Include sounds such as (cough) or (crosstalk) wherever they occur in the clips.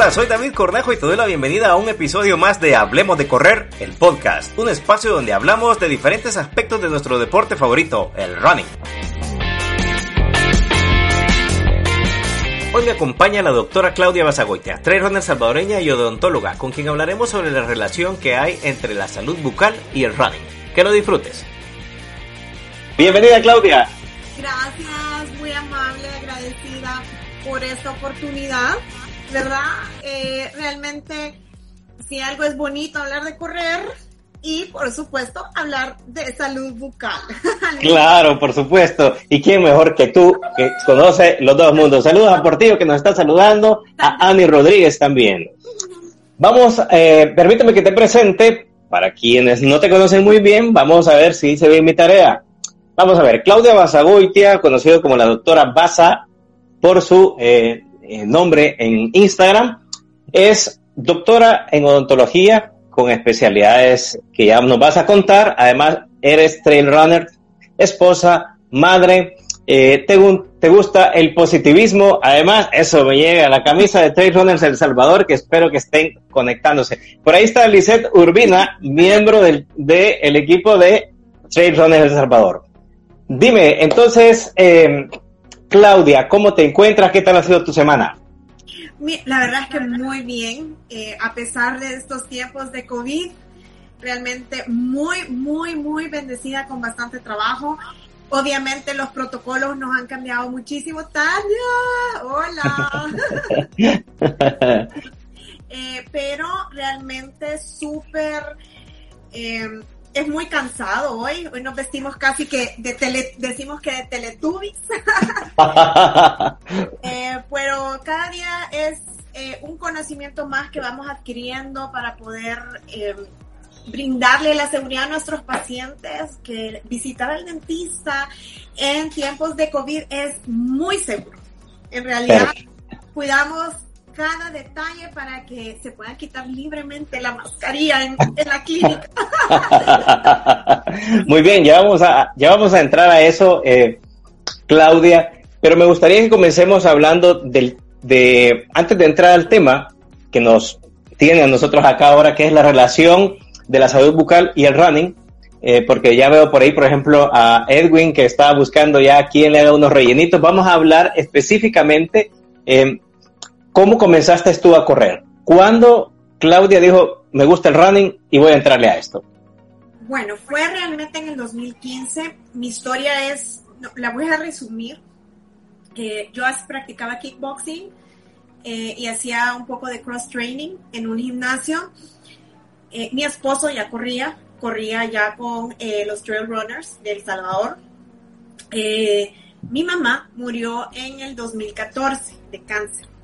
Hola, soy David Cornejo y te doy la bienvenida a un episodio más de Hablemos de Correr, el podcast, un espacio donde hablamos de diferentes aspectos de nuestro deporte favorito, el running. Hoy me acompaña la doctora Claudia Basagoitia, runner salvadoreña y odontóloga, con quien hablaremos sobre la relación que hay entre la salud bucal y el running. Que lo disfrutes. Bienvenida Claudia. Gracias, muy amable, agradecida por esta oportunidad. ¿Verdad? Eh, realmente, si algo es bonito hablar de correr y, por supuesto, hablar de salud bucal. (laughs) claro, por supuesto. ¿Y quién mejor que tú, que conoce los dos mundos? Saludos a Portillo, que nos está saludando, a Ani Rodríguez también. Vamos, eh, permíteme que te presente. Para quienes no te conocen muy bien, vamos a ver si se ve mi tarea. Vamos a ver, Claudia Basagoitia, conocido como la doctora Basa por su eh, nombre en Instagram. Es doctora en odontología con especialidades que ya nos vas a contar. Además, eres trail runner, esposa, madre. Eh, te, gusta el positivismo. Además, eso me llega a la camisa de Trail Runners El Salvador, que espero que estén conectándose. Por ahí está Lisette Urbina, miembro del de el equipo de Trail Runners El Salvador. Dime, entonces, eh, Claudia, ¿cómo te encuentras? ¿Qué tal ha sido tu semana? La verdad es que muy bien, eh, a pesar de estos tiempos de COVID, realmente muy, muy, muy bendecida con bastante trabajo. Obviamente los protocolos nos han cambiado muchísimo. Tania, hola. (laughs) Eh, pero realmente súper eh, es muy cansado hoy. Hoy nos vestimos casi que de tele, decimos que de teletubbies. (laughs) (laughs) Eh, pero cada día es eh, un conocimiento más que vamos adquiriendo para poder eh, brindarle la seguridad a nuestros pacientes que visitar al dentista en tiempos de COVID es muy seguro. En realidad, cuidamos cada detalle para que se pueda quitar libremente la mascarilla en, la clínica. (laughs) Muy bien, ya vamos a, ya vamos a entrar a eso, eh, Claudia, pero me gustaría que comencemos hablando del, de, antes de entrar al tema que nos tiene a nosotros acá ahora, que es la relación de la salud bucal y el running, eh, porque ya veo por ahí, por ejemplo, a Edwin que está buscando ya quien le haga unos rellenitos. Vamos a hablar específicamente eh, ¿Cómo comenzaste tú a correr? ¿Cuándo Claudia dijo, me gusta el running y voy a entrarle a esto? Bueno, fue realmente en el 2015. Mi historia es, la voy a resumir. Eh, yo practicaba kickboxing eh, y hacía un poco de cross training en un gimnasio. Eh, mi esposo ya corría, corría ya con los trail runners de El Salvador. mi mamá murió en el 2014 de cáncer.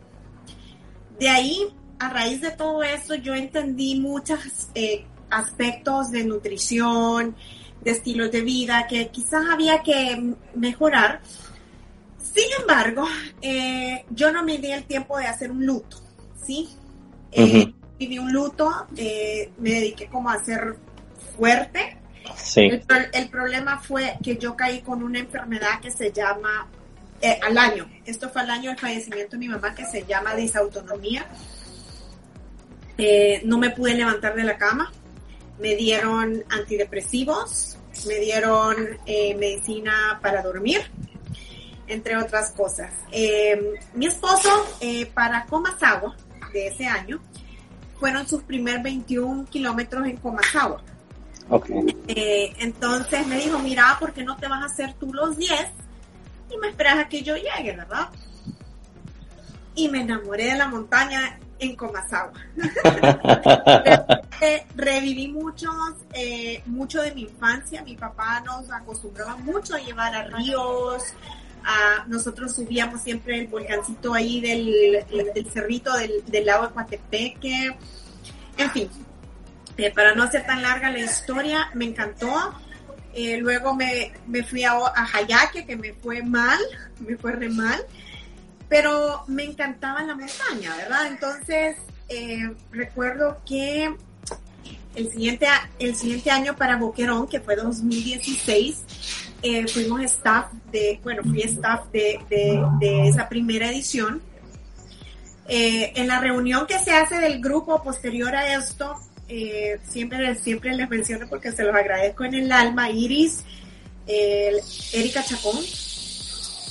De ahí, a raíz de todo eso, yo entendí muchos eh, aspectos de nutrición, de estilos de vida que quizás había que mejorar. Sin embargo, eh, yo no me di el tiempo de hacer un luto, ¿sí? Eh, viví un luto, me dediqué como a ser fuerte. Sí. el, problema fue que yo caí con una enfermedad que se llama eh, al año. Esto fue al año del fallecimiento de mi mamá que se llama disautonomía. Eh, no me pude levantar de la cama. Me dieron antidepresivos, me dieron eh, medicina para dormir, entre otras cosas. mi esposo, para Comasagua de ese año, fueron sus primeros 21 kilómetros en Comasagua. entonces me dijo, mira, ¿por qué no te vas a hacer tú los 10? Y me esperas a que yo llegue, ¿verdad? Y me enamoré de la montaña en Comasagua. (laughs) Reviví muchos, eh, mucho de mi infancia. Mi papá nos acostumbraba mucho a llevar a ríos. A, nosotros subíamos siempre el volcancito ahí del, del cerrito del, del, lago de Coatepeque. En fin, eh, para no hacer tan larga la historia, me encantó. Eh, luego me, fui a, a que me fue mal, me fue re mal, pero me encantaba la montaña, ¿verdad? Entonces, eh, recuerdo que el siguiente, el siguiente año para Boquerón, que fue 2016, eh, fuimos staff de, bueno, fui staff de, de, esa primera edición. En la reunión que se hace del grupo posterior a esto, eh, siempre, siempre les menciono porque se los agradezco en el alma, Iris, Erika Chacón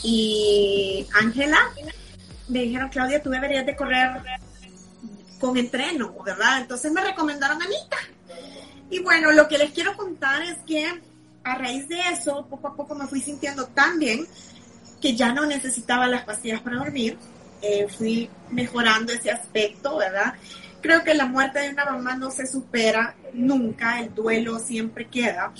y Ángela, me dijeron, Claudia, tú deberías de correr con entreno, ¿verdad? Entonces me recomendaron a Anita. Y bueno, lo que les quiero contar es que a raíz de eso, poco a poco me fui sintiendo tan bien que ya no necesitaba las pastillas para dormir. Eh, fui mejorando ese aspecto, ¿verdad? Creo que la muerte de una mamá no se supera nunca, el duelo siempre queda,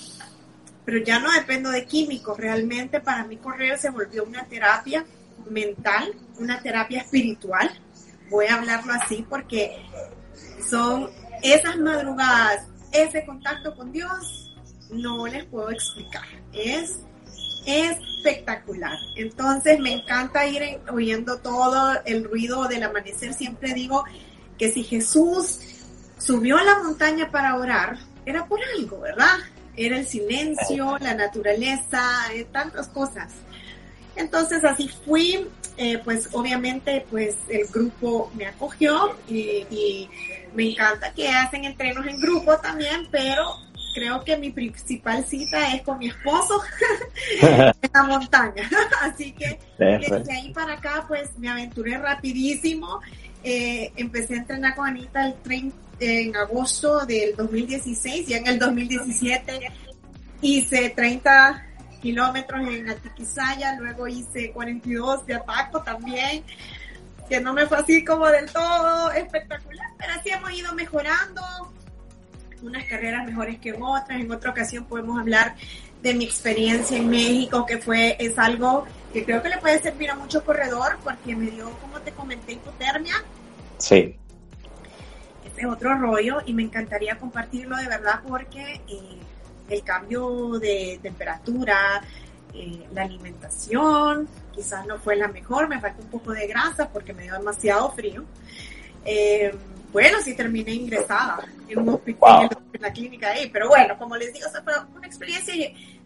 pero ya no dependo de químicos, realmente para mí correr se volvió una terapia mental, una terapia espiritual, voy a hablarlo así porque son esas madrugadas, ese contacto con Dios, no les puedo explicar. Es espectacular. Entonces me encanta ir oyendo todo el ruido del amanecer. Siempre digo que si Jesús subió a la montaña para orar, era por algo, ¿verdad? Era el silencio, la naturaleza, eh, tantas cosas. Entonces así fui, eh, pues obviamente pues el grupo me acogió y, me encanta que hacen entrenos en grupo también, pero creo que mi principal cita es con mi esposo (laughs) en la montaña. (laughs) Así que desde ahí para acá pues me aventuré rapidísimo. Eh, empecé a entrenar con Anita el 30, en agosto del 2016 y en el 2017 hice 30 kilómetros en Atiquizaya, luego hice 42 de Ataco también, que no me fue así como del todo espectacular, pero así hemos ido mejorando, unas carreras mejores que otras, en otra ocasión podemos hablar de mi experiencia en México, que fue, es algo que creo que le puede servir a mucho corredor, porque me dio, como te comenté, hipotermia. Sí. Este es otro rollo y me encantaría compartirlo de verdad porque eh, el cambio de temperatura, eh, la alimentación, quizás no fue la mejor, me falta un poco de grasa porque me dio demasiado frío. Eh, bueno, sí terminé ingresada en un hospital, en la clínica ahí, pero bueno, como les digo, fue una experiencia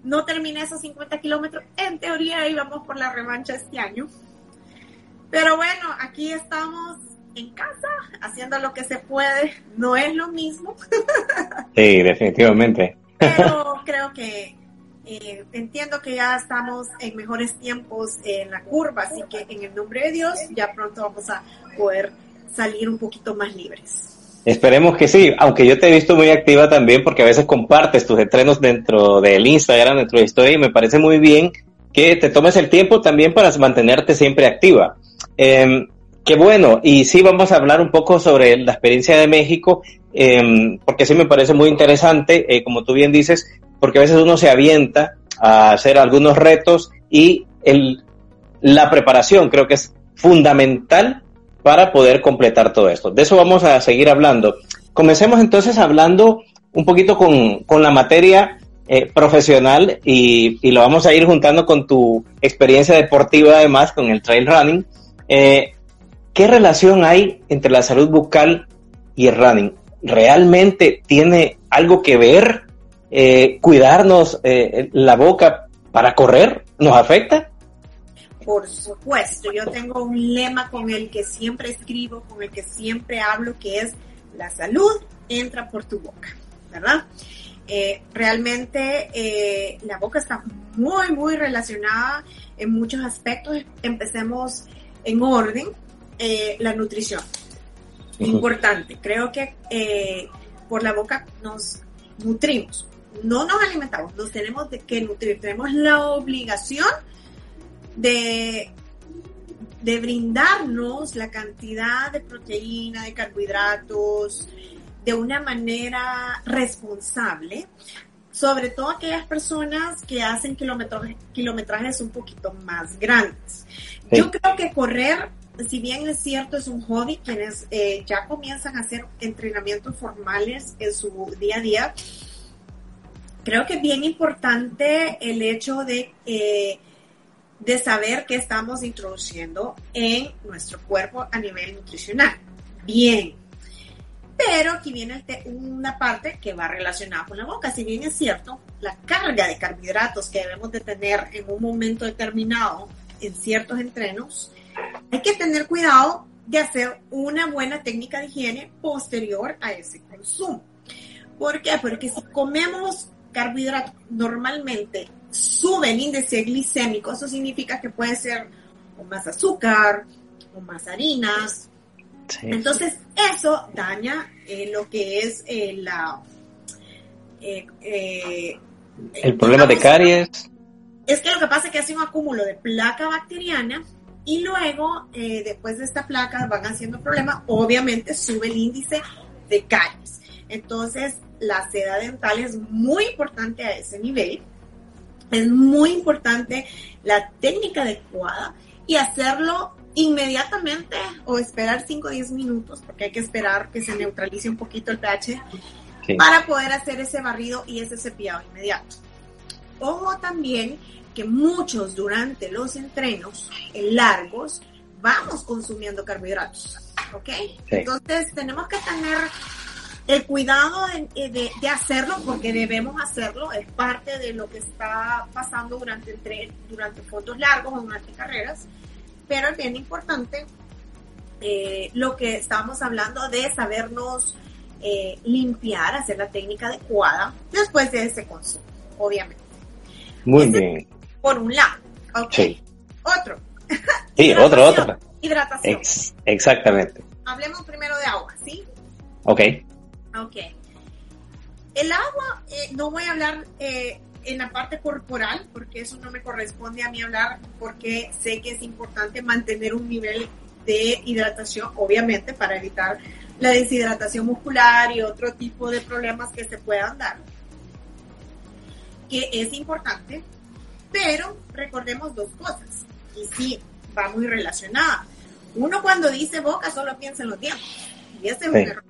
no terminé esos 50 kilómetros. En teoría íbamos por la revancha este año. Pero bueno, aquí estamos en casa, haciendo lo que se puede. No es lo mismo. (laughs) Sí, definitivamente. Pero (laughs) creo que eh, entiendo que ya estamos en mejores tiempos en la curva, así que en el nombre de Dios ya pronto vamos a poder salir un poquito más libres. Esperemos que sí, aunque yo te he visto muy activa también porque a veces compartes tus entrenos dentro del Instagram, dentro de historia y me parece muy bien que te tomes el tiempo también para mantenerte siempre activa. Eh, qué bueno, y sí vamos a hablar un poco sobre la experiencia de México Em, porque sí me parece muy interesante, eh, como tú bien dices, porque a veces uno se avienta a hacer algunos retos y el, la preparación creo que es fundamental para poder completar todo esto. De eso vamos a seguir hablando. Comencemos entonces hablando un poquito con, con la materia eh, profesional y, y, lo vamos a ir juntando con tu experiencia deportiva además, con el trail running. Eh, ¿Qué relación hay entre la salud bucal y el running? realmente tiene algo que ver eh, cuidarnos la boca para correr? ¿Nos afecta? Por supuesto, yo tengo un lema con el que siempre escribo, con el que siempre hablo, que es la salud entra por tu boca, ¿verdad? Eh, realmente la boca está muy, muy relacionada en muchos aspectos. Empecemos en orden, la nutrición importante. Creo que eh, por la boca nos nutrimos, no nos alimentamos, nos tenemos de que nutrir, tenemos la obligación de, de brindarnos la cantidad de proteína, de carbohidratos, de una manera responsable, sobre todo aquellas personas que hacen kilometrajes, kilometrajes un poquito más grandes. Yo creo que correr si bien es cierto, es un hobby, quienes eh, ya comienzan a hacer entrenamientos formales en su día a día, creo que es bien importante el hecho de, eh, de saber qué estamos introduciendo en nuestro cuerpo a nivel nutricional. Bien. Pero aquí viene una parte que va relacionada con la boca. Si bien es cierto, la carga de carbohidratos que debemos de tener en un momento determinado en ciertos entrenos, hay que tener cuidado de hacer una buena técnica de higiene posterior a ese consumo. ¿Por qué? Porque si comemos carbohidratos normalmente sube el índice glicémico, eso significa que puede ser o más azúcar o más harinas. Entonces, eso daña eh, lo que es eh, la... Eh, el problema de caries. Es que lo que pasa es que hace un acúmulo de placa bacteriana y luego, después de esta placa, van haciendo problemas, obviamente sube el índice de caries. Entonces, la seda dental es muy importante a ese nivel. Es muy importante la técnica adecuada y hacerlo inmediatamente o esperar 5 o 10 minutos, porque hay que esperar que se neutralice un poquito el pH para poder hacer ese barrido y ese cepillado inmediato. Ojo también que muchos durante los entrenos largos vamos consumiendo carbohidratos, ¿ok? Entonces tenemos que tener el cuidado eh, de, hacerlo, porque debemos hacerlo, es parte de lo que está pasando durante el tren, durante fotos largos o durante carreras, pero es bien importante eh, lo que estábamos hablando de sabernos eh, limpiar, hacer la técnica adecuada después de ese consumo, obviamente. Muy bien. Por un lado. Ok. Otro. (laughs) Sí, otro, otro. Hidratación. exactamente. Hablemos primero de agua, ¿sí? Ok. Ok. El agua, eh, no voy a hablar eh, en la parte corporal, porque eso no me corresponde a mí hablar, porque sé que es importante mantener un nivel de hidratación, obviamente, para evitar la deshidratación muscular y otro tipo de problemas que se puedan dar, que es importante, pero recordemos dos cosas, y sí, va muy relacionada. Uno cuando dice boca solo piensa en los dientes, y ese es un error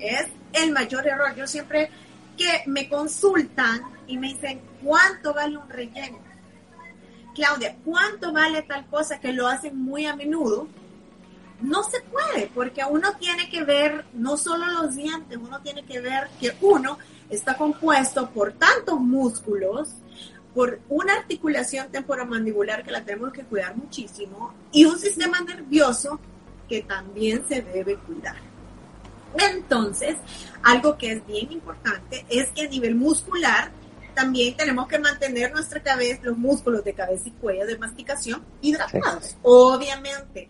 es el mayor error. Yo siempre que me consultan y me dicen, ¿cuánto vale un relleno? Claudia, ¿cuánto vale tal cosa que lo hacen muy a menudo? No se puede, porque uno tiene que ver no solo los dientes, uno tiene que ver que uno está compuesto por tantos músculos, por una articulación temporomandibular que la tenemos que cuidar muchísimo y un sistema nervioso que también se debe cuidar. Entonces, algo que es bien importante es que a nivel muscular también tenemos que mantener nuestra cabeza, los músculos de cabeza y cuello de masticación hidratados. Obviamente,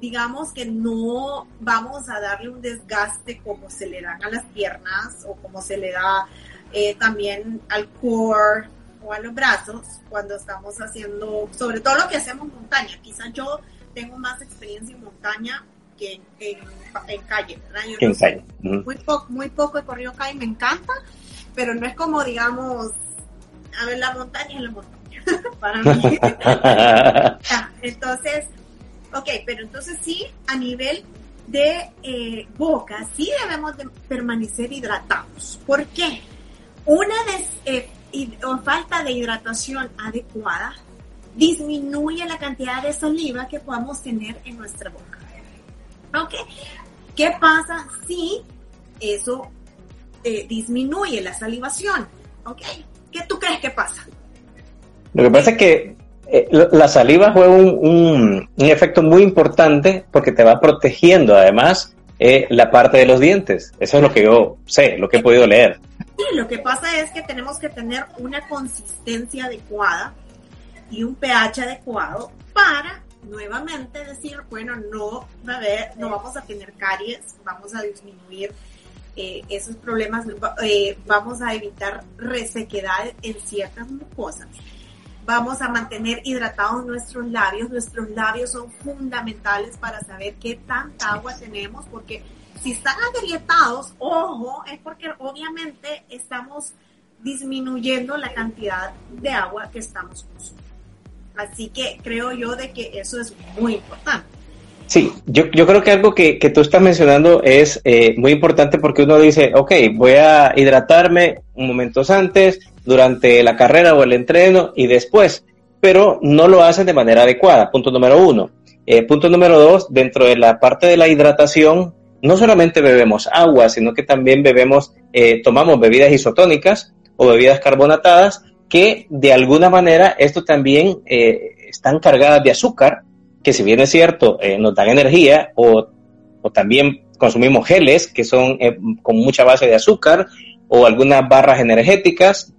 digamos que no vamos a darle un desgaste como se le dan a las piernas o como se le da eh, también al core o a los brazos cuando estamos haciendo, sobre todo lo que hacemos montaña. Quizás yo tengo más experiencia en montaña que en, calle, ¿verdad? muy, poco, muy poco he corrido calle, me encanta, pero no es como, digamos, a ver, la montaña es la montaña, (laughs) para mí. (laughs) entonces, ok, pero entonces sí, a nivel de eh, boca, sí debemos de permanecer hidratados. ¿Por qué? Una eh, falta de hidratación adecuada disminuye la cantidad de saliva que podamos tener en nuestra boca. ¿Ok? ¿Qué pasa si eso eh, disminuye la salivación? ¿Ok? ¿Qué tú crees que pasa? Lo que pasa es que eh, la saliva juega un, efecto muy importante porque te va protegiendo además eh, la parte de los dientes. Eso es lo que yo sé, lo que he podido leer. Sí, lo que pasa es que tenemos que tener una consistencia adecuada y un pH adecuado para nuevamente decir, bueno, no va a no vamos a tener caries, vamos a disminuir eh, esos problemas, eh, vamos a evitar resequedad en ciertas mucosas, vamos a mantener hidratados nuestros labios, nuestros labios son fundamentales para saber qué tanta agua tenemos, porque si están agrietados, ojo, es porque obviamente estamos disminuyendo la cantidad de agua que estamos consumiendo. Así que creo yo de que eso es muy importante. Sí, yo, yo creo que algo que, que tú estás mencionando es eh, muy importante porque uno dice, ok, voy a hidratarme momentos antes, durante la carrera o el entreno y después, pero no lo hacen de manera adecuada. Punto número uno. Eh, punto número dos, dentro de la parte de la hidratación, no solamente bebemos agua, sino que también bebemos, eh, tomamos bebidas isotónicas o bebidas carbonatadas que de alguna manera esto también eh, están cargadas de azúcar que si bien es cierto, eh, nos dan energía o, también consumimos geles que son eh, con mucha base de azúcar o algunas barras energéticas,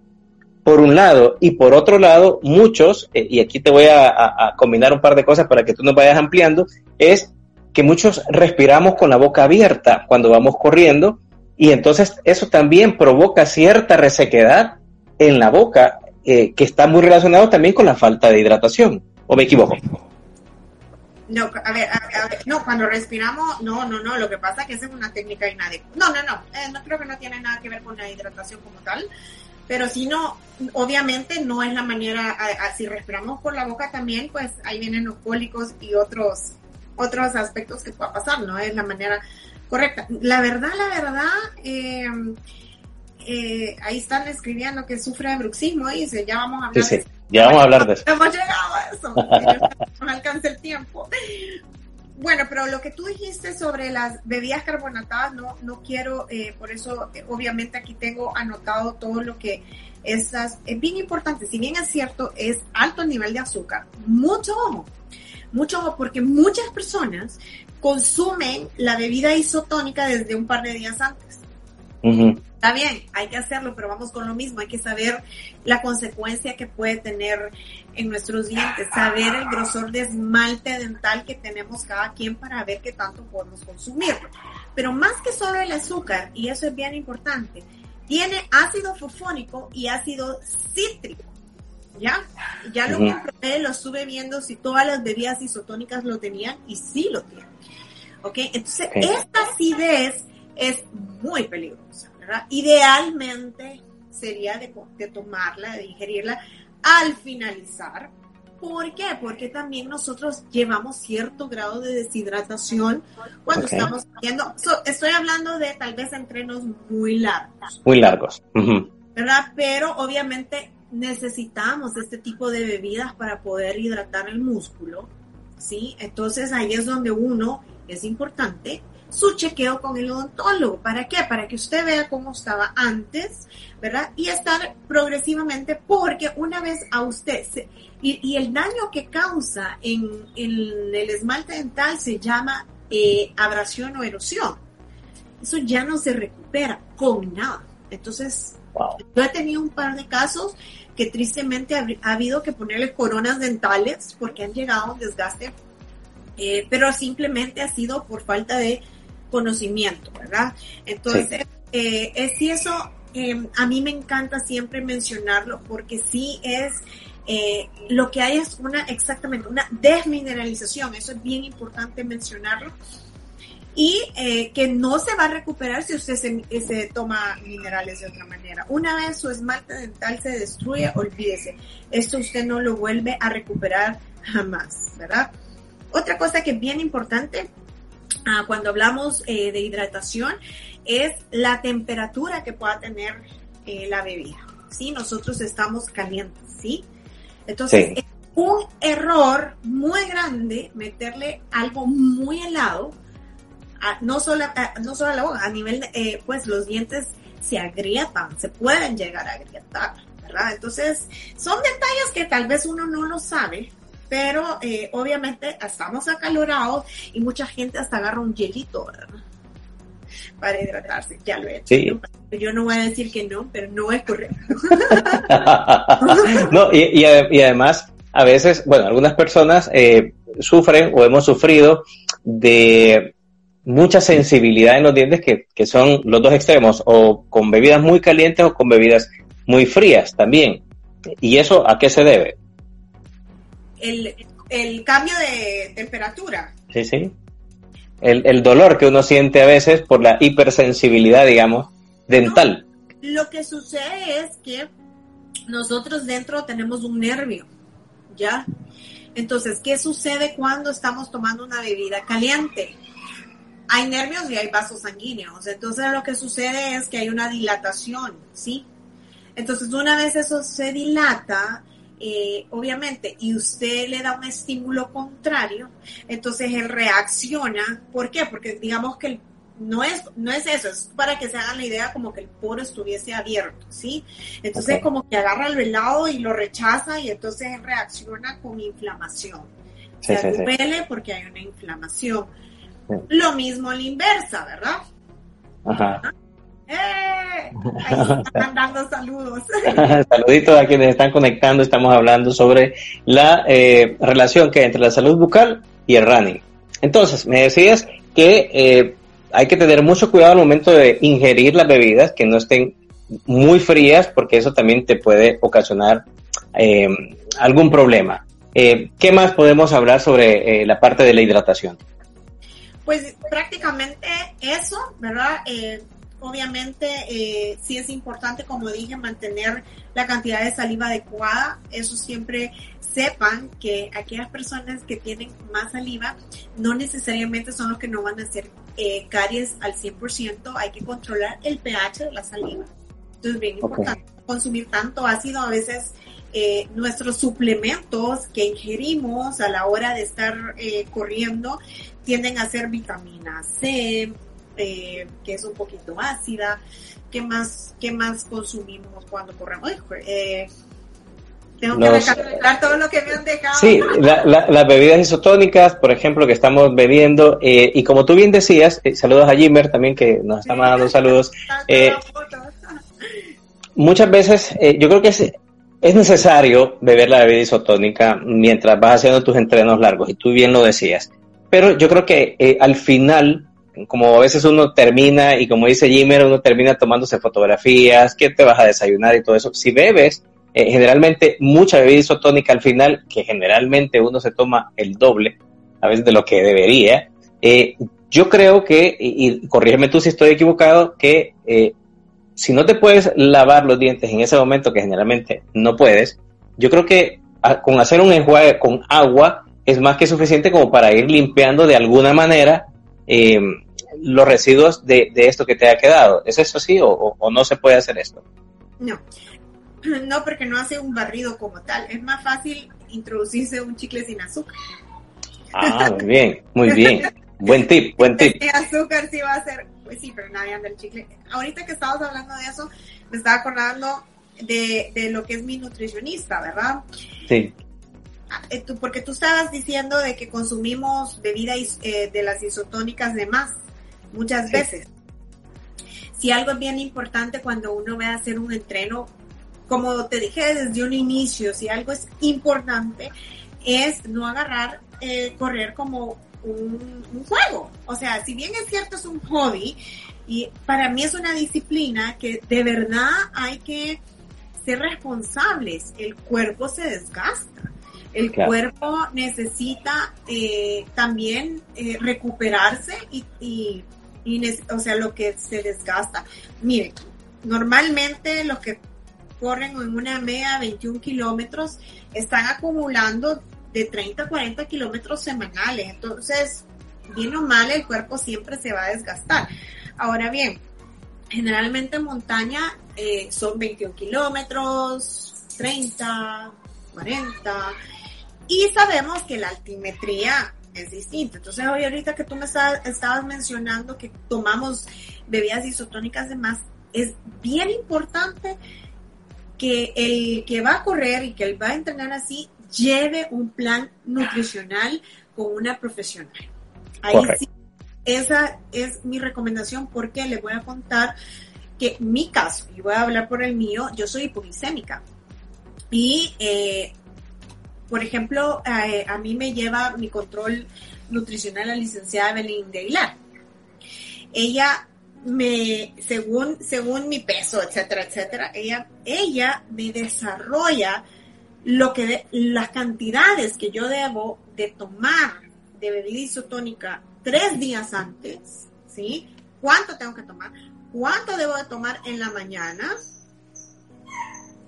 por un lado, y por otro lado, muchos, y aquí te voy a, a, combinar un par de cosas para que tú nos vayas ampliando, es que muchos respiramos con la boca abierta cuando vamos corriendo y entonces eso también provoca cierta resequedad en la boca eh, que está muy relacionado también con la falta de hidratación. ¿O me equivoco? No, a ver, a, ver, no, cuando respiramos, no, no, no, lo que pasa es que esa es una técnica inadecuada. No, no, no, eh, no creo que no tiene nada que ver con la hidratación como tal, pero si no, obviamente no es la manera, si respiramos por la boca también, pues ahí vienen los cólicos y otros, otros aspectos que pueda pasar, no es la manera correcta. La verdad, la verdad, eh, eh, ahí están escribiendo que sufre de bruxismo, dice, ya vamos a hablar de eso. Ya vamos a hablar de eso. (laughs) Hemos llegado a eso, no alcanza el tiempo. Bueno, pero lo que tú dijiste sobre las bebidas carbonatadas, no, no quiero, eh, por eso eh, obviamente aquí tengo anotado todo lo que esas, es bien importante, si bien es cierto, es alto el nivel de azúcar, mucho ojo, mucho ojo, porque muchas personas consumen la bebida isotónica desde un par de días antes. Está bien, hay que hacerlo, pero vamos con lo mismo, hay que saber la consecuencia que puede tener en nuestros dientes, saber el grosor de esmalte dental que tenemos cada quien para ver qué tanto podemos consumirlo. Pero más que solo el azúcar, y eso es bien importante, tiene ácido fosfónico y ácido cítrico. ¿Ya? Ya lo comprobé, lo estuve viendo si todas las bebidas isotónicas lo tenían y sí lo tienen. ¿Ok? Entonces, esta acidez es muy peligrosa, ¿verdad? Idealmente sería de, tomarla, de digerirla al finalizar. ¿Por qué? Porque también nosotros llevamos cierto grado de deshidratación cuando estamos comiendo. estoy hablando de tal vez entrenos muy largos. Muy largos. ¿Verdad? Pero obviamente necesitamos este tipo de bebidas para poder hidratar el músculo. ¿Sí? Entonces ahí es donde uno es importante su chequeo con el odontólogo. ¿Para qué? Para que usted vea cómo estaba antes, ¿verdad? Y estar progresivamente, porque una vez a usted, y, el daño que causa en, el esmalte dental se llama eh, abrasión o erosión. Eso ya no se recupera con nada. Entonces, yo he tenido un par de casos que tristemente ha, ha habido que ponerle coronas dentales porque han llegado a un desgaste eh, pero simplemente ha sido por falta de conocimiento, ¿verdad? Entonces, eh, es si eso, em, a mí me encanta siempre mencionarlo porque sí es, eh, lo que hay es una, exactamente, una desmineralización, eso es bien importante mencionarlo. Y que no se va a recuperar si usted se, se toma minerales de otra manera. Una vez su esmalte dental se destruye, olvídese. Esto usted no lo vuelve a recuperar jamás, ¿verdad? Otra cosa que es bien importante ah, cuando hablamos eh, de hidratación es la temperatura que pueda tener eh, la bebida. ¿sí? Nosotros estamos calientes, ¿sí? Entonces, es un error muy grande meterle algo muy helado, no, solo, no solo a la boca, a nivel, eh, pues los dientes se agrietan, se pueden llegar a agrietar, ¿verdad? Entonces, son detalles que tal vez uno no lo sabe, pero eh, obviamente estamos acalorados y mucha gente hasta agarra un hielito, Para hidratarse, ya lo he hecho. Yo no voy a decir que no, pero no es correcto. (laughs) no, y, además, a veces, bueno, algunas personas eh, sufren o hemos sufrido de mucha sensibilidad en los dientes que, que son los dos extremos, o con bebidas muy calientes o con bebidas muy frías también. ¿Y eso a qué se debe? El, cambio de temperatura. Sí, sí. El, dolor que uno siente a veces por la hipersensibilidad, digamos, dental. lo que sucede es que nosotros dentro tenemos un nervio, ¿ya? Entonces, ¿qué sucede cuando estamos tomando una bebida caliente? Hay nervios y hay vasos sanguíneos. Entonces, lo que sucede es que hay una dilatación, ¿sí? Entonces, una vez eso se dilata, eh, obviamente, y usted le da un estímulo contrario, entonces él reacciona. ¿Por qué? Porque digamos que no es, no es eso, es para que se hagan la idea como que el poro estuviese abierto, ¿sí? Entonces como que agarra el helado y lo rechaza y entonces él reacciona con inflamación. se duele porque hay una inflamación. Lo mismo a la inversa, ¿verdad? Ajá. ¡Eh! Ahí están dando saludos. (laughs) Saluditos a quienes están conectando. Estamos hablando sobre la eh, relación que hay entre la salud bucal y el running. Entonces, me decías que eh, hay que tener mucho cuidado al momento de ingerir las bebidas, que no estén muy frías, porque eso también te puede ocasionar eh, algún problema. Eh, ¿Qué más podemos hablar sobre la parte de la hidratación? Pues prácticamente eso, ¿verdad? Obviamente sí es importante, como dije, mantener la cantidad de saliva adecuada. Eso siempre sepan que aquellas personas que tienen más saliva no necesariamente son los que no van a hacer eh, caries al 100%, hay que controlar el pH de la saliva. Entonces, bien importante consumir tanto ácido, a veces eh, nuestros suplementos que ingerimos a la hora de estar eh, corriendo tienden a ser vitamina C, que es un poquito ácida. ¿Qué más, qué más consumimos cuando corremos? Tengo que recalcular todo lo que me han dejado. Sí, las bebidas isotónicas, por ejemplo, que estamos bebiendo, eh, y como tú bien decías, eh, saludos a Jimmer también, que nos está mandando saludos. (laughs) Eh, muchas veces, yo creo que es, es necesario beber la bebida isotónica mientras vas haciendo tus entrenos largos, y tú bien lo decías. Pero yo creo que al final, como a veces uno termina, y como dice Jimmer, uno termina tomándose fotografías, qué te vas a desayunar y todo eso. Si bebes, eh, generalmente mucha bebida isotónica al final, que generalmente uno se toma el doble, a veces de lo que debería. Eh, yo creo que, y, corrígeme tú si estoy equivocado, que eh, si no te puedes lavar los dientes en ese momento, que generalmente no puedes, yo creo que con hacer un enjuague con agua es más que suficiente como para ir limpiando de alguna manera los residuos de, esto que te ha quedado. ¿Es eso así o, o no se puede hacer esto? No, (clears throat) No, porque no hace un barrido como tal. Es más fácil introducirse un chicle sin azúcar. Ah, muy bien, muy (laughs) bien. Buen tip, buen tip. El azúcar sí va a ser, pues sí, pero nadie anda el chicle. Ahorita que estabas hablando de eso, me estaba acordando de, de lo que es mi nutricionista, ¿verdad? Sí. Eh, porque tú estabas diciendo de que consumimos bebidas eh, de las isotónicas de más, muchas veces. Si algo es bien importante cuando uno va a hacer un entreno como te dije desde un inicio, si algo es importante, es no agarrar, eh, correr como un, juego. O sea, si bien es cierto, es un hobby, y para mí es una disciplina que de verdad hay que ser responsables. El cuerpo se desgasta. El cuerpo necesita eh, también eh, recuperarse y, y, o sea, lo que se desgasta. Mire, normalmente lo que corren en una media 21 kilómetros, están acumulando de 30 a 40 kilómetros semanales. Entonces, bien o mal, el cuerpo siempre se va a desgastar. Altimetría bien, generalmente en montaña eh, son 21 kilómetros, 30, 40. Y sabemos que la altimetría es distinta. Entonces, hoy ahorita que tú me estabas mencionando que tomamos bebidas isotónicas de más, es bien importante que el que va a correr y que él va a entrenar así lleve un plan nutricional con una profesional. Ahí sí, esa es mi recomendación porque le voy a contar que mi caso, y voy a hablar por el mío, yo soy hipoglicémica. Y, eh, por ejemplo, eh, a mí me lleva mi control nutricional la licenciada Belén de Aguilar. Ella me, según, según mi peso, etcétera, etcétera, ella, ella me desarrolla lo que, las cantidades que yo debo de tomar de bebida isotónica tres días antes, ¿sí? ¿Cuánto tengo que tomar? ¿Cuánto debo de tomar en la mañana?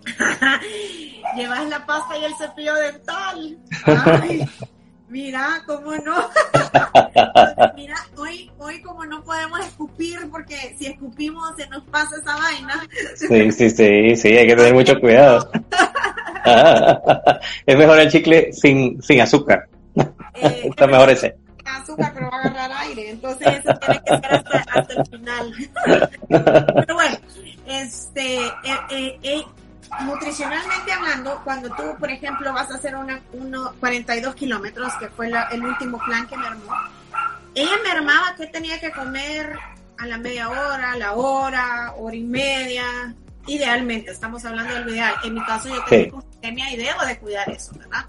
(laughs) Llevas la pasta y el cepillo dental. Mira, cómo no. (laughs) Mira, hoy, hoy como no podemos escupir porque si escupimos se nos pasa esa vaina. Sí, sí, sí, sí, hay que tener mucho cuidado. (laughs) es mejor el chicle sin, sin azúcar. Eh, Está mejor ese. Azúcar, pero va a agarrar aire, entonces eso tiene que ser hasta, el final. pero bueno, este, eh, eh, nutricionalmente hablando, cuando tú, por ejemplo, vas a hacer una, uno, 42 kilómetros, que fue el último plan que me armó, ella me armaba que tenía que comer a la media hora, a la hora, hora y media. Idealmente, estamos hablando del ideal. En mi caso, yo tengo sí. idea de cuidar eso, ¿verdad?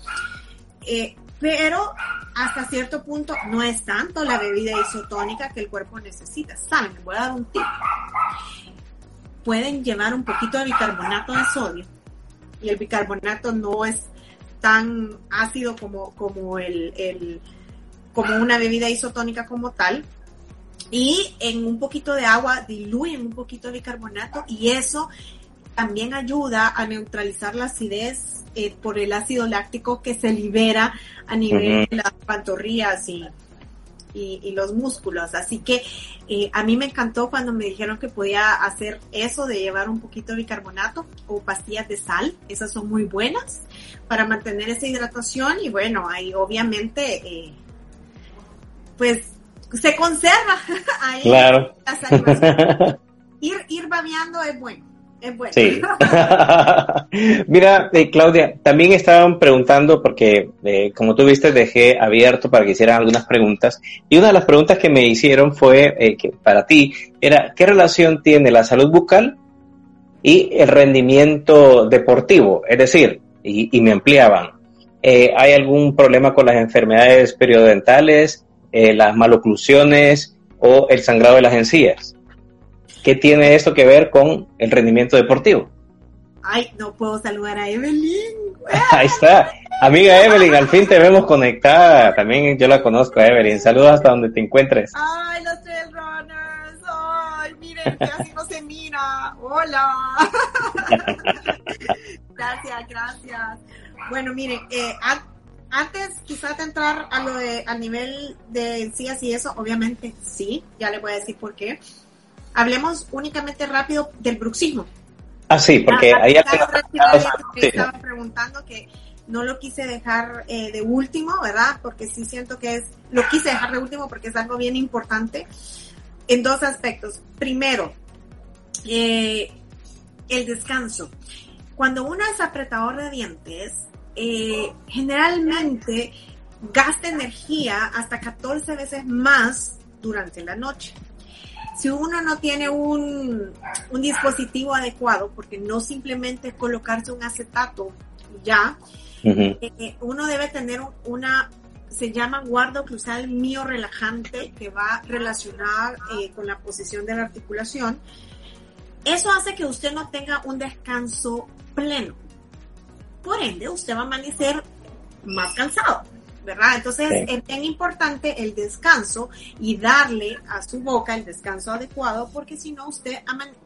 Eh, pero hasta cierto punto no es tanto la bebida isotónica que el cuerpo necesita. Saben, les voy a dar un tip. Pueden llevar un poquito de bicarbonato de sodio. Y el bicarbonato no es tan ácido como, como el, el como una bebida isotónica como tal, y en un poquito de agua diluyen un poquito de bicarbonato y eso también ayuda a neutralizar la acidez eh, por el ácido láctico que se libera a nivel de las pantorrillas y, y, los músculos. Así que eh, a mí me encantó cuando me dijeron que podía hacer eso de llevar un poquito de bicarbonato o pastillas de sal. Esas son muy buenas para mantener esa hidratación y bueno, ahí obviamente eh, pues se conserva (laughs) ahí. Claro. (laughs) ir, ir babeando es bueno. Es bueno. Sí. (laughs) Mira, eh, Claudia, también estaban preguntando, porque eh, como tú viste, dejé abierto para que hicieran algunas preguntas. Y una de las preguntas que me hicieron fue, eh, que para ti, era, ¿qué relación tiene la salud bucal y el rendimiento deportivo? Es decir, y, me ampliaban, ¿hay algún problema con las enfermedades periodontales? eh, las maloclusiones o el sangrado de las encías. ¿Qué tiene esto que ver con el rendimiento deportivo? Ay, no puedo saludar a Evelyn. (laughs) Ahí está. Amiga Evelyn, al fin te vemos conectada. También yo la conozco, Evelyn. Saludos hasta donde te encuentres. Ay, los trail runners. Ay, miren que así no se mira. Hola. (laughs) gracias, gracias. Bueno, miren, eh, antes quizás de entrar a lo de, al nivel de encías y eso, obviamente sí, ya le voy a decir por qué. Hablemos únicamente rápido del bruxismo. Ah, sí, porque ahí estaba preguntando que no lo quise dejar eh, de último, ¿verdad? Porque sí siento que es, lo quise dejar de último porque es algo bien importante en dos aspectos. Primero, eh, el descanso. Cuando uno es apretador de dientes, eh, generalmente gasta energía hasta 14 veces más durante la noche. Si uno no tiene un, un dispositivo adecuado, porque no simplemente colocarse un acetato ya, eh, uno debe tener una, se llama guarda oclusal mío relajante, que va relacionada eh, con la posición de la articulación. Eso hace que usted no tenga un descanso pleno. Por ende usted va a amanecer más cansado, ¿verdad? Entonces es bien importante el descanso y darle a su boca el descanso adecuado porque si no usted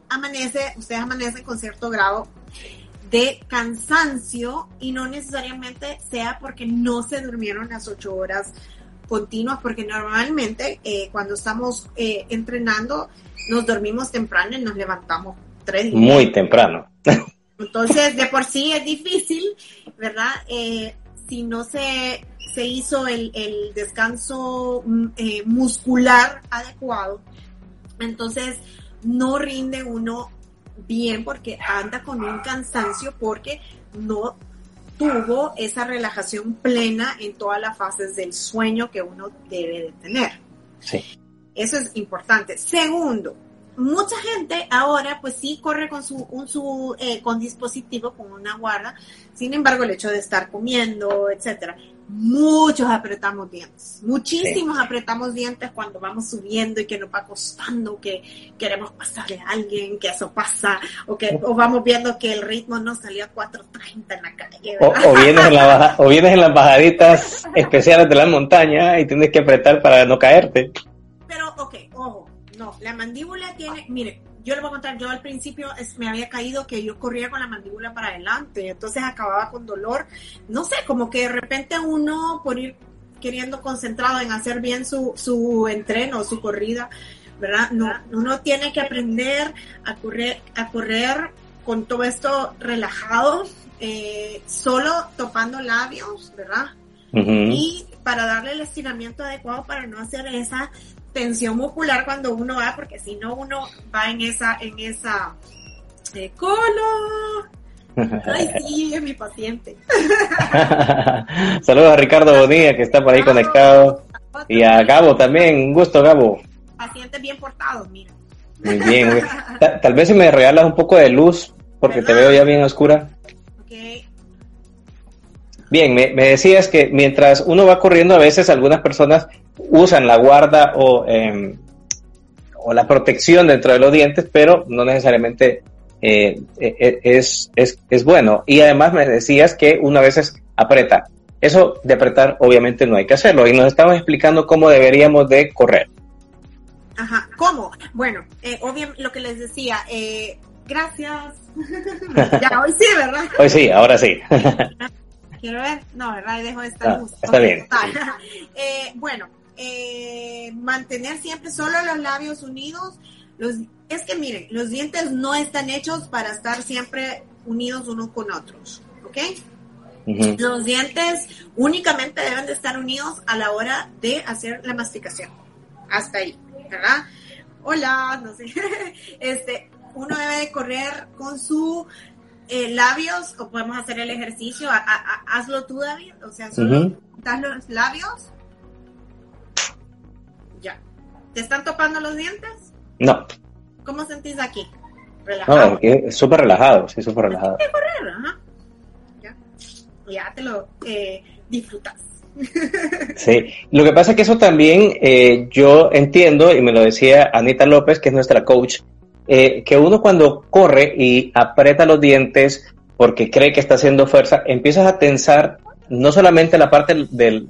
amanece, usted amanece con cierto grado de cansancio y no necesariamente sea porque no se durmieron las ocho horas continuas, porque normalmente eh, cuando estamos eh, entrenando nos dormimos temprano y nos levantamos tres. Muy temprano. (laughs) Entonces, de por sí es difícil, ¿verdad? Eh, si no se, se hizo el, el descanso mm, eh, muscular adecuado, entonces no rinde uno bien porque anda con un cansancio porque no tuvo esa relajación plena en todas las fases del sueño que uno debe de tener. Sí. Eso es importante. Segundo, mucha gente ahora pues sí corre con su, un, su eh, con dispositivo, con una guarda, sin embargo el hecho de estar comiendo, etcétera, muchos apretamos dientes, muchísimos apretamos dientes cuando vamos subiendo y que nos va costando, que queremos pasarle a alguien, que eso pasa, o que o vamos viendo que el ritmo no salió a 4.30 en la calle. O, o, vienes en la (laughs) o vienes en las bajaditas especiales de la montaña y tienes que apretar para no caerte. Pero, ok, ojo, no, la mandíbula tiene, mire, yo le voy a contar, yo al principio me había caído que yo corría con la mandíbula para adelante, entonces acababa con dolor, no sé, como que de repente uno por ir queriendo concentrado en hacer bien su, su entreno, su corrida, ¿verdad? No, uno tiene que aprender a correr, a correr con todo esto relajado, eh, solo topando labios, ¿verdad? Y para darle el estiramiento adecuado para no hacer esa tensión muscular cuando uno va, porque si no uno va en esa, en esa eh, colo, (laughs) Ay, sí, es mi paciente. (laughs) Saludos a Ricardo Bonilla, que está por ahí conectado. Y a Gabo también. Un gusto, Gabo. Pacientes bien portados, mira. Muy bien. (laughs) Tal, vez si me regalas un poco de luz, porque te veo ya bien oscura. Bien, me, decías que mientras uno va corriendo, a veces algunas personas usan la guarda o, em, o la protección dentro de los dientes, pero no necesariamente eh, e, e, es, es, es, bueno. Y además me decías que una veces aprieta. Eso de apretar obviamente no hay que hacerlo. Y nos estamos explicando cómo deberíamos de correr. Ajá, ¿cómo? Bueno, eh, obviamente lo que les decía, eh, gracias. (laughs) ya, hoy sí, ¿verdad? Hoy sí, ahora sí. (laughs) Quiero ver, no, ¿verdad? Dejo esta ah, Está bien. (laughs) eh, bueno, eh, mantener siempre solo los labios unidos. Los, es que miren, los dientes no están hechos para estar siempre unidos unos con otros, ¿ok? Los dientes únicamente deben de estar unidos a la hora de hacer la masticación. Hasta ahí, ¿verdad? Hola, no sé. (laughs) Este, uno debe de correr con su eh, labios o podemos hacer el ejercicio. hazlo tú, David. O sea, solo los labios. Ya. ¿Te están topando los dientes? No. ¿Cómo sentís aquí? Relajado. No, súper relajado, sí, súper relajado. correr, ajá. Ya. Ya te lo eh, disfrutas. (laughs) Sí, lo que pasa es que eso también eh, yo entiendo, y me lo decía Anita López, que es nuestra coach, eh, que uno cuando corre y aprieta los dientes porque cree que está haciendo fuerza, empiezas a tensar no solamente la parte del,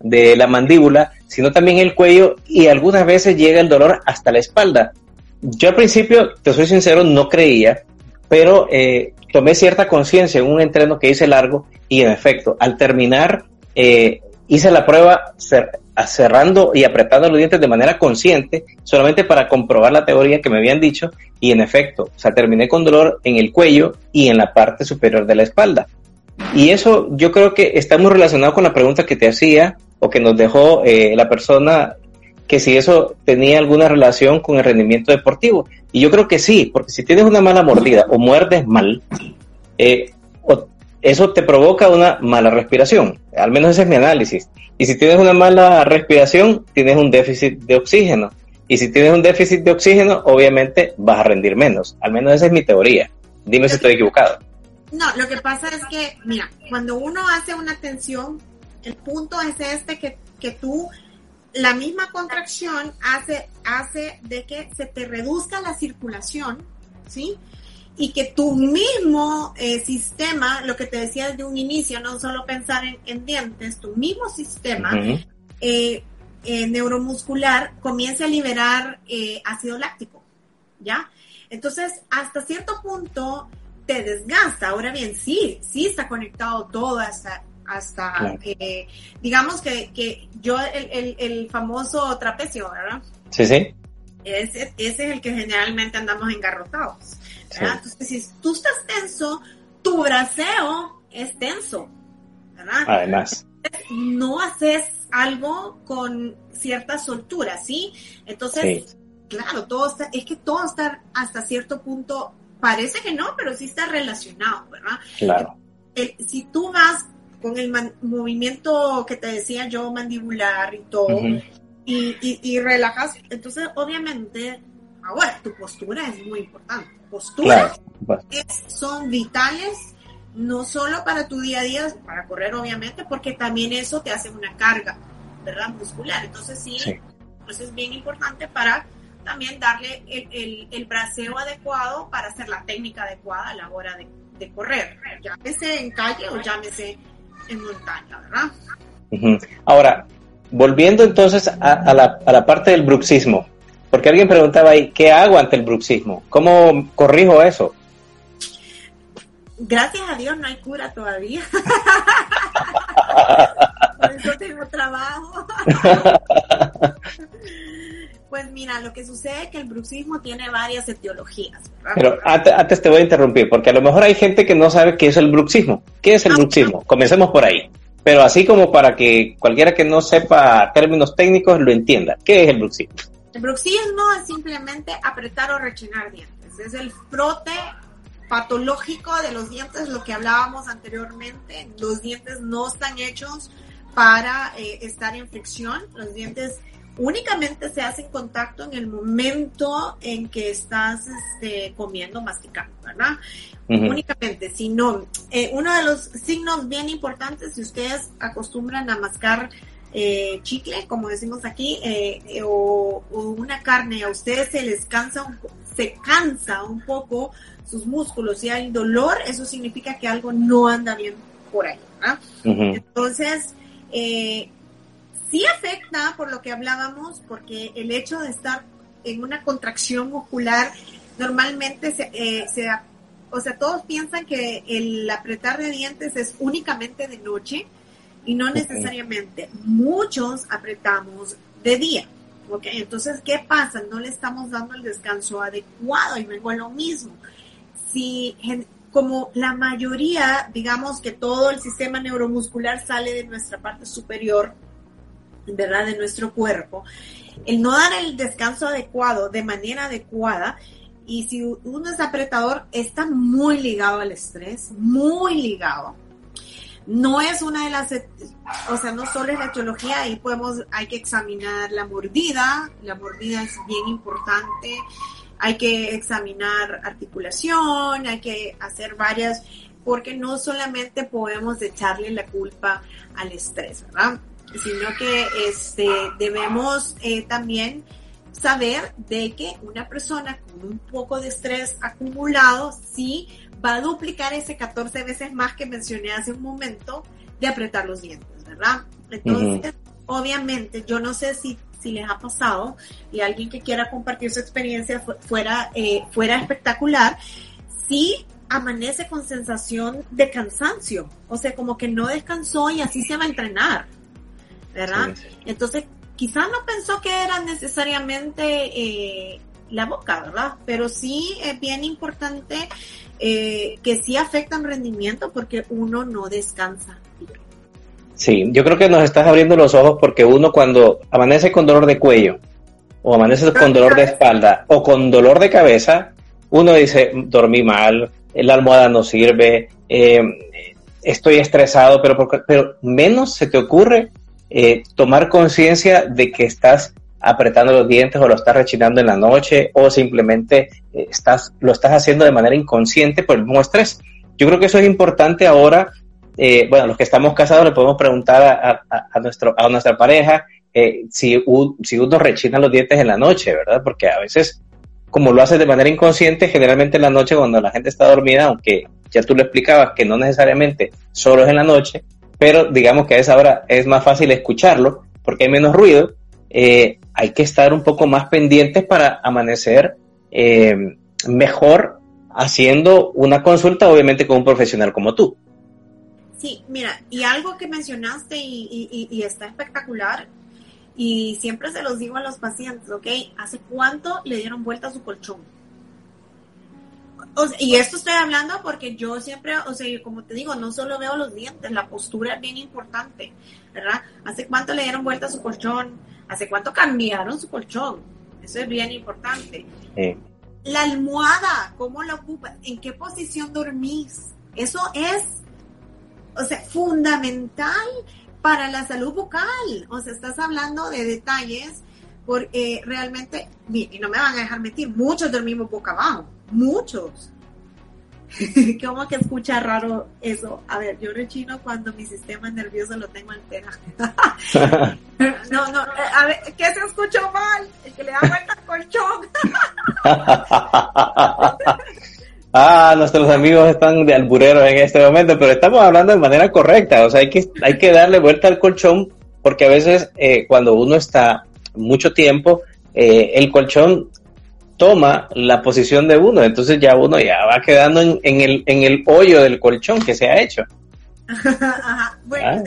de la mandíbula, sino también el cuello y algunas veces llega el dolor hasta la espalda. Yo al principio, te soy sincero, no creía, pero eh, tomé cierta conciencia en un entreno que hice largo y en efecto, al terminar, eh, hice la prueba cerrando y apretando los dientes de manera consciente, solamente para comprobar la teoría que me habían dicho, y en efecto, o sea, terminé con dolor en el cuello y en la parte superior de la espalda. Y eso yo creo que está muy relacionado con la pregunta que te hacía o que nos dejó eh, la persona, que si eso tenía alguna relación con el rendimiento deportivo. Y yo creo que sí, porque si tienes una mala mordida o muerdes mal, eh, eso te provoca una mala respiración. Al menos ese es mi análisis. Y si tienes una mala respiración, tienes un déficit de oxígeno. Y si tienes un déficit de oxígeno, obviamente vas a rendir menos. Al menos esa es mi teoría. Dime si estoy equivocado. No, lo que pasa es que, mira, cuando uno hace una tensión, el punto es este que, que tú, la misma contracción hace, hace de que se te reduzca la circulación, ¿sí? Y que tu mismo eh, sistema, lo que te decía desde un inicio, no solo pensar en, dientes, tu mismo sistema eh, eh, neuromuscular comience a liberar ácido láctico, ¿ya? Entonces, hasta cierto punto te desgasta. Ahora bien, sí, sí está conectado todo hasta, hasta digamos que, que yo, el, el, famoso trapecio, ¿verdad? Sí, sí. Ese, ese es el que generalmente andamos engarrotados. Entonces, si tú estás tenso, tu braceo es tenso, ¿verdad? Además. No haces algo con cierta soltura, ¿sí? Entonces, claro, todo está, es que todo está hasta cierto punto, parece que no, pero sí está relacionado, ¿verdad? Claro. si tú vas con el movimiento que te decía yo, mandibular y todo, y, y relajas, entonces obviamente, ahora tu postura es muy importante posturas son vitales no solo para tu día a día, para correr obviamente, porque también eso te hace una carga, ¿verdad? Muscular. Entonces sí, pues es bien importante para también darle el, el, braceo adecuado para hacer la técnica adecuada a la hora de, correr, llámese en calle o llámese en montaña, ¿verdad? Ahora, volviendo entonces a, la, a la parte del bruxismo, porque alguien preguntaba ahí, ¿qué hago ante el bruxismo? ¿Cómo corrijo eso? Gracias a Dios no hay cura todavía. (laughs) Por eso tengo trabajo. Pues mira, lo que sucede es que el bruxismo tiene varias etiologías. Pero antes, te voy a interrumpir, porque a lo mejor hay gente que no sabe qué es el bruxismo. ¿Qué es el ah, bruxismo? Comencemos por ahí. Pero así como para que cualquiera que no sepa términos técnicos lo entienda. ¿Qué es el bruxismo? El bruxismo es simplemente apretar o rechinar dientes. Es el frote patológico de los dientes, lo que hablábamos anteriormente, los dientes no están hechos para eh, estar en fricción, los dientes únicamente se hacen contacto en el momento en que estás este, comiendo, masticando, ¿verdad? Únicamente, si no, eh, uno de los signos bien importantes, si ustedes acostumbran a mascar eh, chicle, como decimos aquí, eh, o, una carne, a ustedes se les cansa un, se cansa un poco sus músculos y hay dolor, eso significa que algo no anda bien por ahí, ¿verdad? Entonces, eh, sí afecta por lo que hablábamos, porque el hecho de estar en una contracción muscular normalmente se, eh, o sea, todos piensan que el apretar de dientes es únicamente de noche y no necesariamente. Muchos apretamos de día. ¿ok? Entonces, ¿qué pasa? No le estamos dando el descanso adecuado y vengo a lo mismo. Si como la mayoría, digamos que todo el sistema neuromuscular sale de nuestra parte superior, ¿verdad? De nuestro cuerpo. El no dar el descanso adecuado, de manera adecuada, y si uno es apretador, está muy ligado al estrés, muy ligado. No es una de las, o sea, no solo es la etiología, ahí podemos, hay que examinar la mordida, la mordida es bien importante, hay que examinar articulación, hay que hacer varias, porque no solamente podemos echarle la culpa al estrés, ¿verdad? sino que este, debemos eh, también saber de que una persona con un poco de estrés acumulado sí va a duplicar ese 14 veces más que mencioné hace un momento de apretar los dientes, ¿verdad? Entonces, obviamente, yo no sé si, si les ha pasado y alguien que quiera compartir su experiencia fuera, eh, fuera espectacular, sí amanece con sensación de cansancio, o sea, como que no descansó y así se va a entrenar. ¿verdad? Entonces, quizás no pensó que era necesariamente eh, la boca, ¿verdad? Pero sí es bien importante eh, que sí afectan rendimiento porque uno no descansa. Sí, yo creo que nos estás abriendo los ojos porque uno cuando amanece con dolor de cuello o amanece con dolor de espalda o con dolor de cabeza, uno dice, dormí mal, la almohada no sirve, eh, estoy estresado, pero, pero menos se te ocurre eh, tomar conciencia de que estás apretando los dientes o lo estás rechinando en la noche o simplemente eh, estás, lo estás haciendo de manera inconsciente por el mismo estrés. Yo creo que eso es importante ahora. Eh, bueno, los que estamos casados le podemos preguntar a, nuestro, a nuestra pareja si, si uno rechina los dientes en la noche, ¿verdad? Porque a veces, como lo haces de manera inconsciente, generalmente en la noche cuando la gente está dormida, aunque ya tú lo explicabas que no necesariamente solo es en la noche, pero digamos que a esa hora es más fácil escucharlo porque hay menos ruido. Eh, hay que estar un poco más pendientes para amanecer eh, mejor haciendo una consulta, obviamente con un profesional como tú. Sí, mira, y algo que mencionaste y, está espectacular, y siempre se los digo a los pacientes, ¿ok? ¿Hace cuánto le dieron vuelta a su colchón? y esto estoy hablando porque yo siempre, o sea, como te digo, no solo veo los dientes, la postura es bien importante, ¿verdad? ¿Hace cuánto le dieron vuelta a su colchón? ¿Hace cuánto cambiaron su colchón? Eso es bien importante. La almohada, ¿cómo la ocupas? ¿En qué posición dormís? Eso es, o sea, fundamental para la salud bucal. O sea, estás hablando de detalles porque realmente, y no me van a dejar mentir, muchos dormimos boca abajo muchos. (laughs) ¿Cómo que escucha raro eso? A ver, yo rechino cuando mi sistema nervioso lo tengo alterado. (laughs) no, no, a ver, ¿qué se escuchó mal? El que le da vuelta al colchón. (laughs) ah, nuestros amigos están de albureros en este momento, pero estamos hablando de manera correcta. O sea, hay que, hay que darle vuelta al colchón porque a veces eh, cuando uno está mucho tiempo, eh, el colchón toma la posición de uno, entonces ya uno ya va quedando en, el, en el hoyo del colchón que se ha hecho. (laughs) Bueno,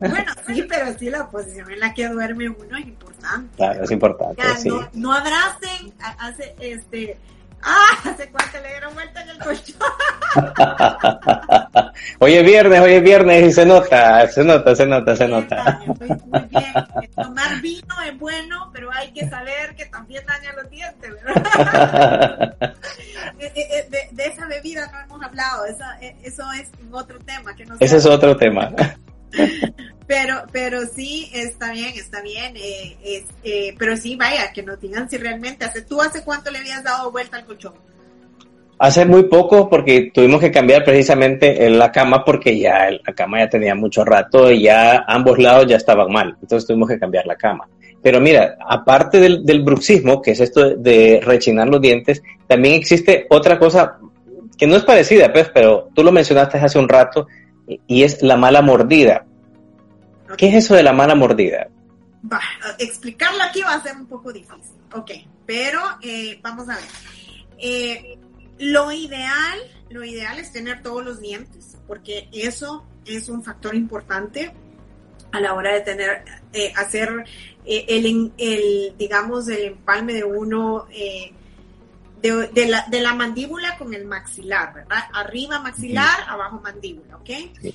ah. bueno, sí, pero sí la posición en la que duerme uno es importante. Claro, es importante. no, no abracen, hace, este, Ah, hace cuánto le dieron vuelta en el colchón. (laughs) hoy es viernes, hoy es viernes y se nota, se nota, se nota, se nota. Muy, muy bien. Tomar vino es bueno, pero hay que saber que también daña los dientes, ¿verdad? (laughs) Eh, eh, eh, de, de, esa bebida no hemos hablado, eso, eso es otro tema. Que no Ese es otro tema. (laughs) Pero, pero sí, está bien, está bien. Eh, es, eh, pero sí, vaya, que nos digan si realmente hace, ¿tú hace cuánto le habías dado vuelta al colchón? Hace muy poco porque tuvimos que cambiar precisamente en la cama porque ya la cama ya tenía mucho rato y ya ambos lados ya estaban mal. Entonces tuvimos que cambiar la cama. Pero mira, aparte del, del bruxismo, que es esto de rechinar los dientes, también existe otra cosa que no es parecida, pues, pero tú lo mencionaste hace un rato y es la mala mordida. ¿Qué es eso de la mala mordida? Explicarlo aquí va a ser un poco difícil. Ok, pero eh, vamos a ver. Eh, lo ideal, lo ideal es tener todos los dientes, porque eso es un factor importante a la hora de tener, eh, hacer el, el, digamos, el empalme de uno de, de, la, de, la, mandíbula con el maxilar, ¿verdad? Arriba maxilar, abajo mandíbula, ¿ok? Sí.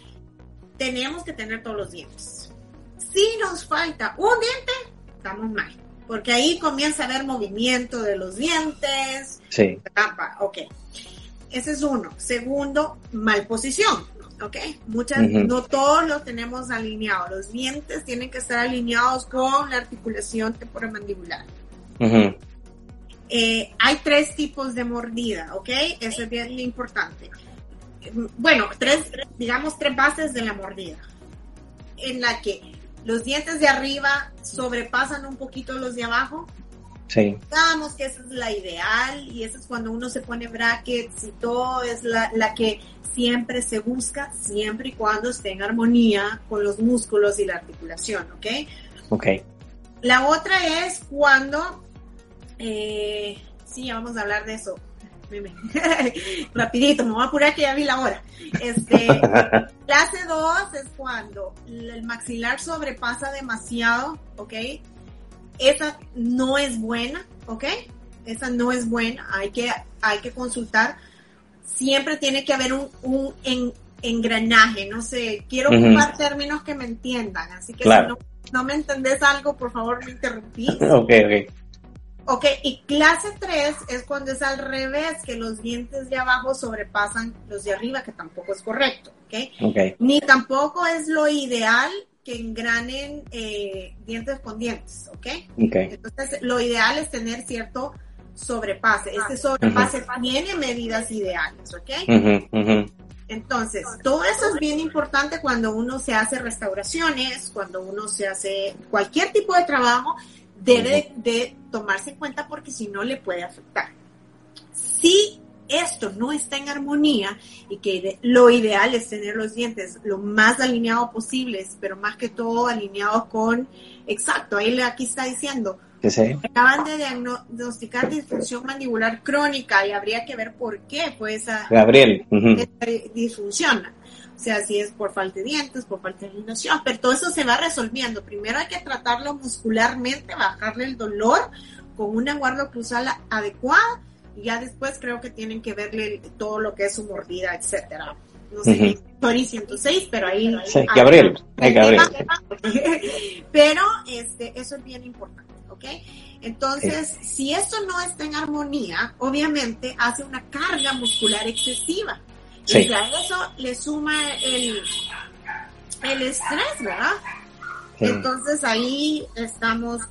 Tenemos que tener todos los dientes. Si nos falta un diente, estamos mal, porque ahí comienza a haber movimiento de los dientes. Sí. ¿verdad? Ok. Ese es uno. Segundo, mal posición. ¿ok? Muchas, uh -huh. no todos los tenemos alineados. Los dientes tienen que estar alineados con la articulación temporomandibular. Uh -huh. eh, hay tres tipos de mordida, ¿ok? Eso es bien importante. Bueno, tres, digamos, tres bases de la mordida. En la que los dientes de arriba sobrepasan un poquito los de abajo. Sí. Sabemos que esa es la ideal y esa es cuando uno se pone brackets y todo, es la, la que siempre se busca, siempre y cuando esté en armonía con los músculos y la articulación, ¿ok? Ok. La otra es cuando, eh, sí, ya vamos a hablar de eso. (laughs) Rapidito, me voy a apurar que ya vi la hora. Este, (laughs) clase 2 es cuando el maxilar sobrepasa demasiado, ¿ok? Esa no es buena, ¿ok? Esa no es buena, hay que, hay que consultar siempre tiene que haber un, un en, engranaje, no sé, quiero uh -huh. ocupar términos que me entiendan, así que claro. si no, no, me entendés algo, por favor me interrumpís. (laughs) ok, ok. Ok, y clase 3 es cuando es al revés, que los dientes de abajo sobrepasan los de arriba, que tampoco es correcto, ¿ok? okay. Ni tampoco es lo ideal que engranen eh, dientes con dientes, ¿ok? okay. Entonces, lo ideal es tener cierto sobrepase. Este sobrepase uh -huh. tiene medidas ideales, ¿ok? Uh -huh, uh -huh. Entonces, todo eso es bien importante cuando uno se hace restauraciones, cuando uno se hace cualquier tipo de trabajo, debe de, de tomarse en cuenta porque si no le puede afectar. Si esto no está en armonía y que lo ideal es tener los dientes lo más alineados posibles, pero más que todo alineados con, exacto, ahí aquí está diciendo, Sí, sí. Acaban de diagnosticar disfunción mandibular crónica y habría que ver por qué fue esa, Gabriel. Uh -huh. disfunción. O sea, si es por falta de dientes, por falta de alineación, pero todo eso se va resolviendo. Primero hay que tratarlo muscularmente, bajarle el dolor con una guarda cruzal adecuada y ya después creo que tienen que verle todo lo que es su mordida, etcétera. No sé, uh -huh. Tori 106, pero ahí... Sí, Gabriel, ahí, Gabriel. (laughs) pero este, eso es bien importante. ¿Ok? Entonces, sí. si esto no está en armonía, obviamente hace una carga muscular excesiva. Sí. Y a eso le suma el, el estrés, ¿verdad? Sí. Entonces ahí estamos,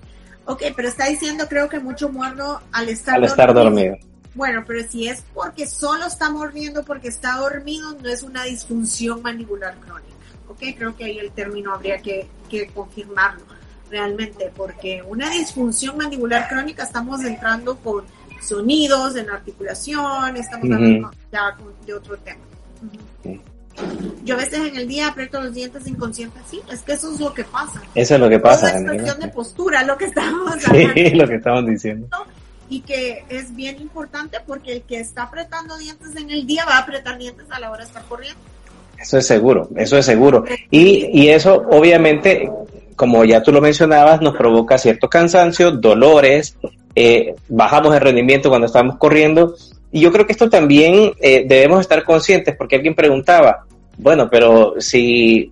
ok, pero está diciendo creo que mucho muerdo al estar, al estar dormido. dormido. Bueno, pero si es porque solo está mordiendo porque está dormido, no es una disfunción mandibular crónica. Ok, creo que ahí el término habría que, que confirmarlo realmente, porque una disfunción mandibular crónica estamos entrando con sonidos en la articulación, estamos uh -huh. hablando ya de otro tema. Uh -huh. Yo a veces en el día aprieto los dientes inconscientes, sí, es que eso es lo que pasa. Eso es lo que pasa. Es cuestión de postura, lo que estamos hablando. Sí, (laughs) lo que estamos diciendo. Y que es bien importante porque el que está apretando dientes en el día va a apretar dientes a la hora de estar corriendo. Eso es seguro, eso es seguro. Y, y eso obviamente como ya tú lo mencionabas, nos provoca cierto cansancio, dolores, eh, bajamos el rendimiento cuando estamos corriendo. Y yo creo que esto también eh, debemos estar conscientes, porque alguien preguntaba, bueno, pero si,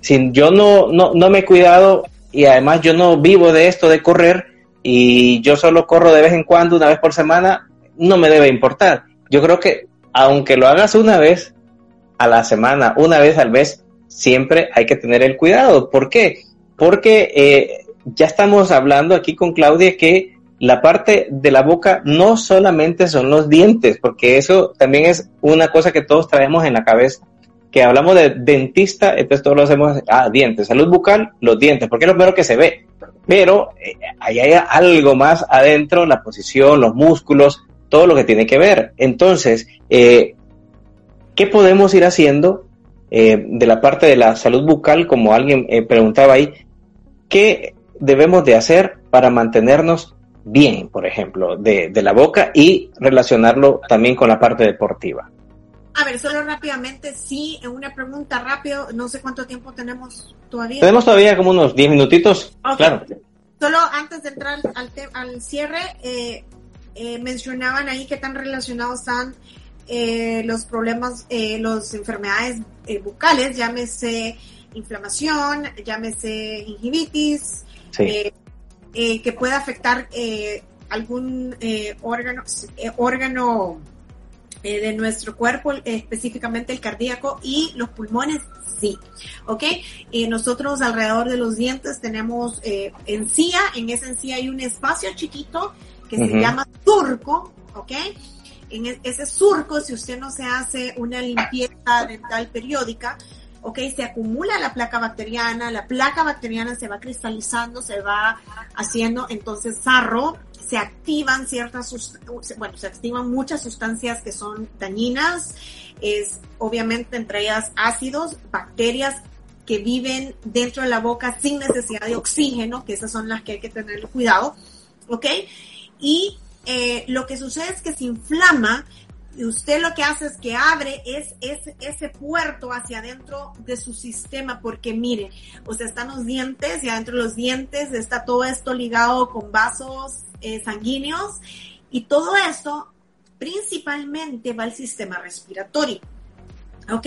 si yo no, no, no me he cuidado y además yo no vivo de esto de correr y yo solo corro de vez en cuando, una vez por semana, no me debe importar. Yo creo que aunque lo hagas una vez a la semana, una vez al mes, siempre hay que tener el cuidado. ¿Por qué? Porque eh, ya estamos hablando aquí con Claudia que la parte de la boca no solamente son los dientes, porque eso también es una cosa que todos traemos en la cabeza. Que hablamos de dentista, entonces todos lo hacemos, ah, dientes, salud bucal, los dientes, porque es lo primero que se ve. Pero eh, ahí hay algo más adentro, la posición, los músculos, todo lo que tiene que ver. Entonces, eh, ¿qué podemos ir haciendo eh, de la parte de la salud bucal, como alguien preguntaba ahí? ¿Qué debemos de hacer para mantenernos bien, por ejemplo, de, la boca y relacionarlo también con la parte deportiva? A ver, solo rápidamente, sí, en una pregunta rápido, no sé cuánto tiempo tenemos todavía. Tenemos todavía como unos 10 minutitos, claro. Solo antes de entrar al, al cierre, eh, eh, mencionaban ahí que tan relacionados están eh, los problemas, las enfermedades bucales, llámese inflamación, llámese gingivitis, eh, eh, que pueda afectar eh, algún órgano, órgano de nuestro cuerpo, específicamente el cardíaco y los pulmones, sí. ¿Ok? nosotros alrededor de los dientes tenemos encía, en esa encía hay un espacio chiquito que se llama surco, ¿ok? En e, ese surco, si usted no se hace una limpieza dental periódica, ¿ok? Se acumula la placa bacteriana, la placa bacteriana se va cristalizando, se va haciendo entonces sarro, se activan ciertas, bueno, se activan muchas sustancias que son dañinas, es obviamente entre ellas ácidos, bacterias que viven dentro de la boca sin necesidad de oxígeno, que esas son las que hay que tener cuidado, ¿ok? Y eh, lo que sucede es que se inflama y usted lo que hace es que abre es, ese puerto hacia adentro de su sistema, porque mire, o sea, están los dientes y adentro de los dientes está todo esto ligado con vasos eh, sanguíneos y todo esto principalmente va al sistema respiratorio. ¿Ok?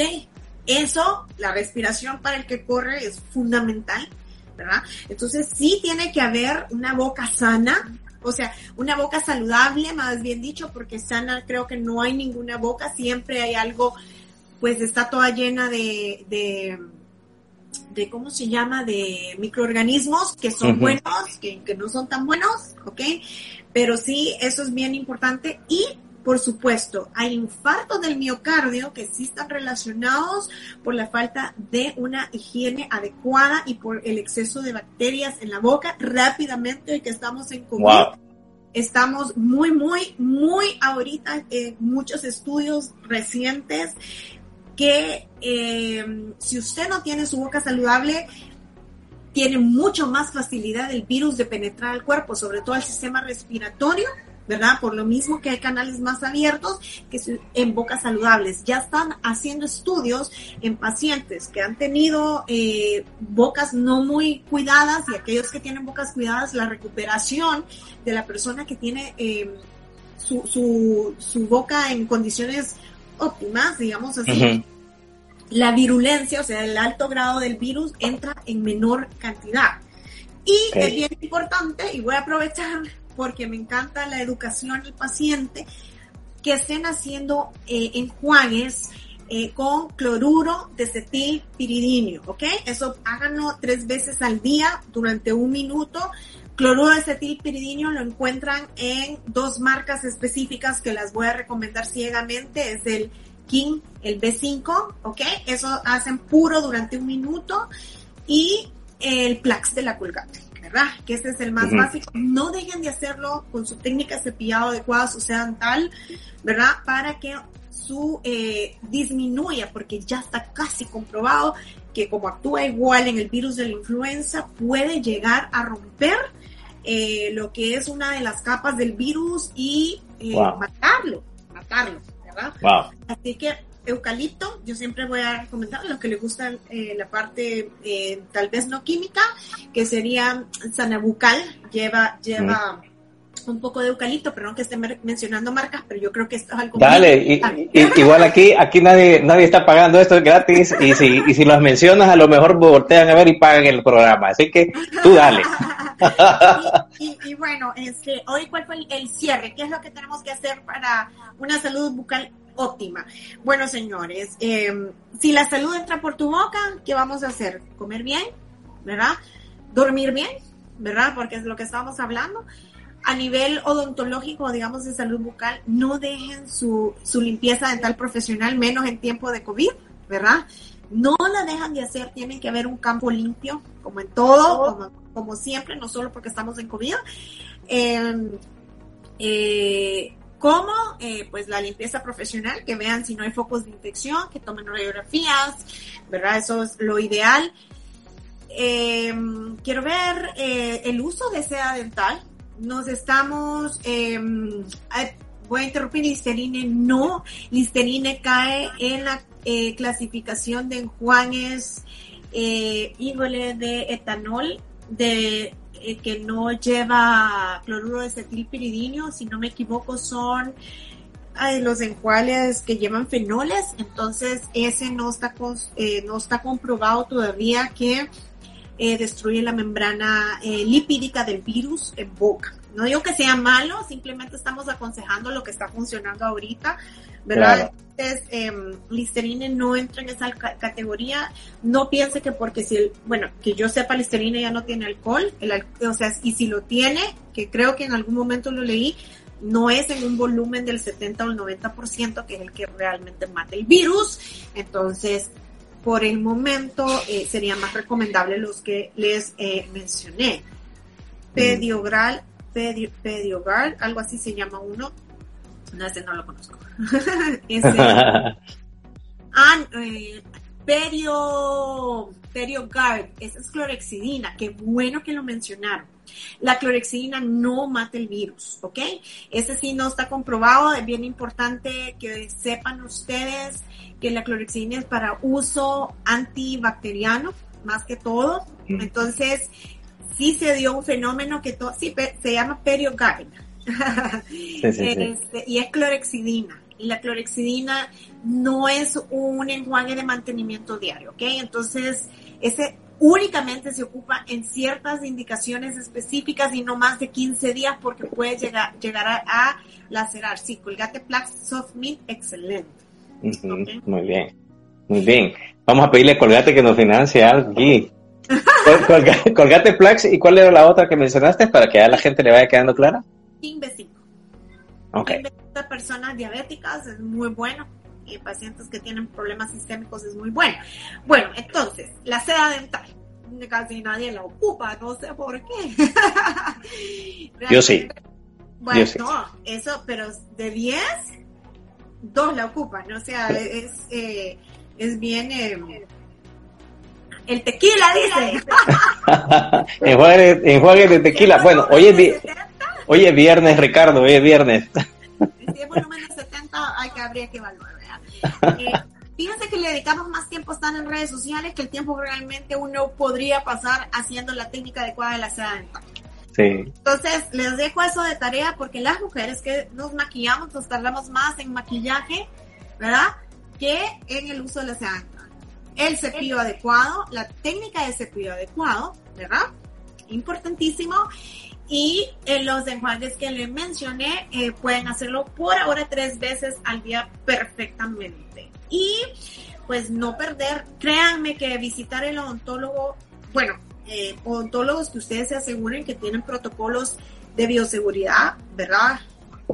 Eso, la respiración para el que corre es fundamental, ¿verdad? Entonces sí tiene que haber una boca sana, o sea, una boca saludable, más bien dicho, porque sana creo que no hay ninguna boca, siempre hay algo, pues está toda llena de, de, de ¿cómo se llama? De microorganismos que son buenos, que, que no son tan buenos, ¿ok? Pero sí, eso es bien importante y por supuesto, hay infartos del miocardio que sí están relacionados por la falta de una higiene adecuada y por el exceso de bacterias en la boca. Rápidamente, hoy que estamos en COVID, estamos muy, muy, muy ahorita en muchos estudios recientes que eh, si usted no tiene su boca saludable, tiene mucho más facilidad el virus de penetrar al cuerpo, sobre todo al sistema respiratorio ¿verdad? Por lo mismo que hay canales más abiertos que en bocas saludables. Ya están haciendo estudios en pacientes que han tenido eh, bocas no muy cuidadas y aquellos que tienen bocas cuidadas, la recuperación de la persona que tiene eh, su, su, su, boca en condiciones óptimas, digamos así. La virulencia, o sea, el alto grado del virus entra en menor cantidad. Y es bien importante, y voy a aprovechar porque me encanta la educación del paciente, que estén haciendo eh, enjuagues eh, con cloruro de cetilpiridinio, ¿ok? Eso háganlo tres veces al día durante un minuto. Cloruro de cetilpiridinio lo encuentran en dos marcas específicas que las voy a recomendar ciegamente, es el King, el B5, ¿ok? Eso hacen puro durante un minuto y el Plax de la Colgate. ¿Verdad? Que este es el más básico. No dejen de hacerlo con su técnica de cepillado adecuada, su tal, ¿verdad? Para que su eh, disminuya, porque ya está casi comprobado que como actúa igual en el virus de la influenza, puede llegar a romper eh, lo que es una de las capas del virus y eh, matarlo, matarlo, ¿verdad? Así que eucalipto, yo siempre voy a recomendar a los que les gusta eh, la parte eh, tal vez no química, que sería sanabucal, lleva, lleva un poco de eucalipto, perdón que esté mencionando marcas, pero yo creo que esto es algo Dale, igual aquí aquí nadie nadie está pagando esto es gratis y si y si los mencionas a lo mejor voltean a ver y pagan el programa, así que tú dale. (laughs) y, bueno, este, hoy cuál fue el, cierre, ¿qué es lo que tenemos que hacer para una salud bucal óptima? Bueno, señores, em, si la salud entra por tu boca, ¿qué vamos a hacer? Comer bien, ¿verdad? Dormir bien, ¿verdad? Porque es lo que estamos hablando a nivel odontológico, digamos, de salud bucal, no dejen su, su limpieza dental profesional, menos en tiempo de COVID, ¿verdad? No la dejan de hacer, tienen que haber un campo limpio, como en todo, como, siempre, no solo porque estamos en COVID. Em, eh, como eh, pues la limpieza profesional, que vean si no hay focos de infección, que tomen radiografías, ¿verdad? Eso es lo ideal. Em, quiero ver eh, el uso de seda dental, nos estamos, em, voy a interrumpir, Listerine no, Listerine cae en la eh, clasificación de enjuagues eh, índole de etanol, de eh, que no lleva cloruro de acetilpiridinio, si no me equivoco son los enjuagues que llevan fenoles, entonces ese no está, eh, no está comprobado todavía que eh, destruye la membrana eh, lipídica del virus en boca. No digo que sea malo, simplemente estamos aconsejando lo que está funcionando ahorita, ¿verdad? Entonces, em, Listerine no entra en esa categoría. No piense que porque si, bueno, que yo sepa, Listerine ya no tiene alcohol, el, o sea, y si lo tiene, que creo que en algún momento lo leí, no es en un volumen del 70 o el 90%, que es el que realmente mata el virus. Entonces, por el momento eh, sería más recomendable los que les eh, mencioné. Pediogral, Pediogral, algo así se llama uno. No, ese no lo conozco. (laughs) ese, (laughs) ah, eh, perio, Periogard, esa es clorexidina, qué bueno que lo mencionaron. La clorexidina no mata el virus, ¿ok? Ese sí no está comprobado, es bien importante que sepan ustedes que la clorexidina es para uso antibacteriano, más que todo. Entonces, sí se dio un fenómeno que sí, se llama periogardia. Este, y es clorexidina. Y la clorexidina no es un enjuague de mantenimiento diario, ¿ok? Entonces, ese únicamente se ocupa en ciertas indicaciones específicas y no más de 15 días porque puede llegar, llegar a, lacerar. Sí, Colgate Plax Soft Mint, excelente. Muy bien, muy bien. Vamos a pedirle a Colgate que nos financie algo aquí. Colgate, Plax, ¿y cuál era la otra que mencionaste para que a la gente le vaya quedando clara? King B5. Ok. personas diabéticas es muy bueno y pacientes que tienen problemas sistémicos es muy bueno. Bueno, entonces, la seda dental. Casi nadie la ocupa, no sé por qué. (laughs) Yo sí. Bueno, no, eso, pero de 10, dos la ocupan, o sea, es, eh, es bien... Eh, el tequila, dice. (laughs) enjuague, de tequila. Bueno, hoy es, hoy es viernes, Ricardo, hoy es viernes. Si es volumen de 70, hay que habría que evaluar. Eh, fíjense que le dedicamos más tiempo estar en redes sociales que el tiempo realmente uno podría pasar haciendo la técnica adecuada de la seda dental. Entonces, les dejo eso de tarea porque las mujeres que nos maquillamos nos tardamos más en maquillaje, ¿verdad? Que en el uso de la seda dental. El cepillo adecuado, la técnica de cepillo adecuado, ¿verdad? Importantísimo. Y en los enjuagues que les mencioné, eh, pueden hacerlo por ahora tres veces al día perfectamente. Y pues no perder, créanme que visitar el odontólogo, bueno, eh, odontólogos que ustedes se aseguren que tienen protocolos de bioseguridad, ¿verdad?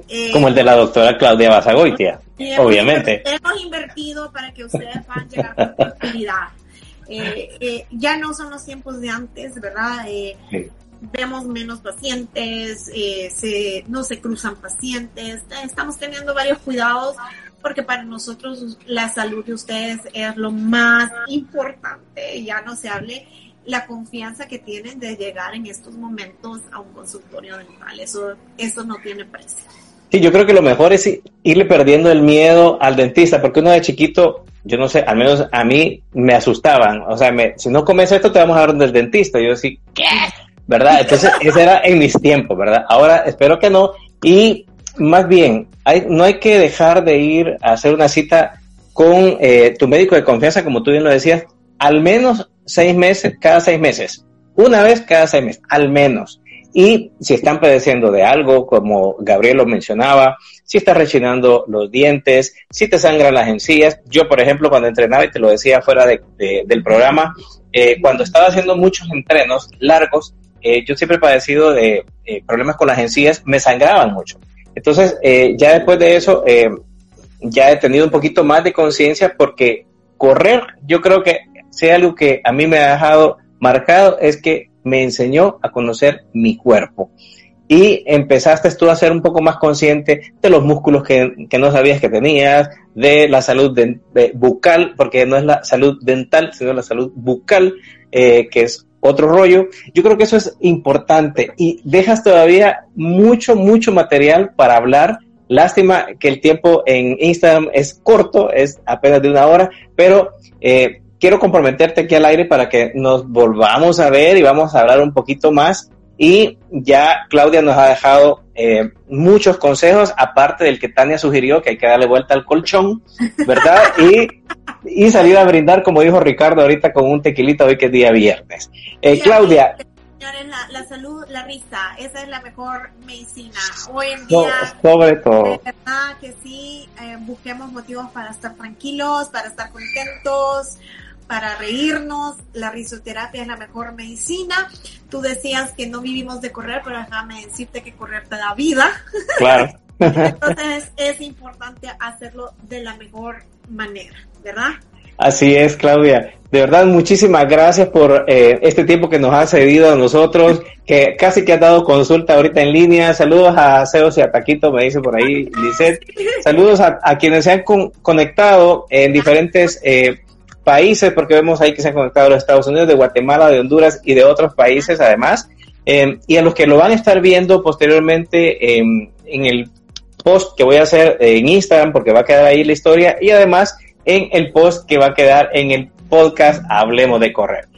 Eh, Como el de la doctora Claudia Basagoitia, obviamente. Hemos invertido para que ustedes puedan llegar con tranquilidad. ya no son los tiempos de antes, ¿verdad? Sí vemos menos pacientes, eh, se, no se cruzan pacientes, estamos teniendo varios cuidados porque para nosotros la salud de ustedes es lo más importante, ya no se hable la confianza que tienen de llegar en estos momentos a un consultorio dental, eso, eso no tiene precio. Sí, yo creo que lo mejor es irle perdiendo el miedo al dentista, porque uno de chiquito, yo no sé, al menos a mí me asustaban, o sea, me, si no comes esto te vamos a dar del dentista, yo decía, ¿qué? ¿verdad? Entonces, (laughs) ese era en mis tiempos, ¿verdad? Ahora espero que no. Y más bien, hay, no hay que dejar de ir a hacer una cita con eh, tu médico de confianza, como tú bien lo decías, al menos seis meses, cada seis meses. Una vez cada seis meses, al menos. Y si están padeciendo de algo, como Gabriel lo mencionaba, si estás rechinando los dientes, si te sangran las encías. Yo, por ejemplo, cuando entrenaba, y te lo decía fuera de, del programa, eh, cuando estaba haciendo muchos entrenos largos, eh, yo siempre he padecido de eh, problemas con las encías, me sangraban mucho. Entonces, ya después de eso, ya he tenido un poquito más de conciencia porque correr, yo creo que sea algo que a mí me ha dejado marcado, es que me enseñó a conocer mi cuerpo. Y empezaste tú a ser un poco más consciente de los músculos que, no sabías que tenías, de la salud bucal, porque no es la salud dental, sino la salud bucal, eh, que es otro rollo. Yo creo que eso es importante y dejas todavía mucho, mucho material para hablar. Lástima que el tiempo en Instagram es corto, es apenas de una hora, pero eh, quiero comprometerte aquí al aire para que nos volvamos a ver y vamos a hablar un poquito más. Y ya Claudia nos ha dejado eh, muchos consejos, aparte del que Tania sugirió, que hay que darle vuelta al colchón, ¿verdad? (laughs) y, y salir a brindar, como dijo Ricardo ahorita, con un tequilito hoy que es día viernes. Eh, Claudia. Señores, la, salud, la risa, esa es la mejor medicina. Hoy en día, sobre todo. De verdad que sí, eh, busquemos motivos para estar tranquilos, para estar contentos, para reírnos, la risoterapia es la mejor medicina. Tú decías que no vivimos de correr, pero déjame decirte que correr te da vida. (laughs) Claro. Entonces es importante hacerlo de la mejor manera, ¿verdad? Así es, Claudia. De verdad, muchísimas gracias por eh, este tiempo que nos ha cedido a nosotros, que casi que ha dado consulta ahorita en línea. Saludos a Ceos y a Taquito, me dice por ahí Lizeth. (laughs) Saludos a, quienes se han conectado en diferentes eh, países, porque vemos ahí que se han conectado los Estados Unidos, de Guatemala, de Honduras y de otros países además, em, y a los que lo van a estar viendo posteriormente em, en el post que voy a hacer en Instagram, porque va a quedar ahí la historia, y además en el post que va a quedar en el podcast Hablemos de Correr.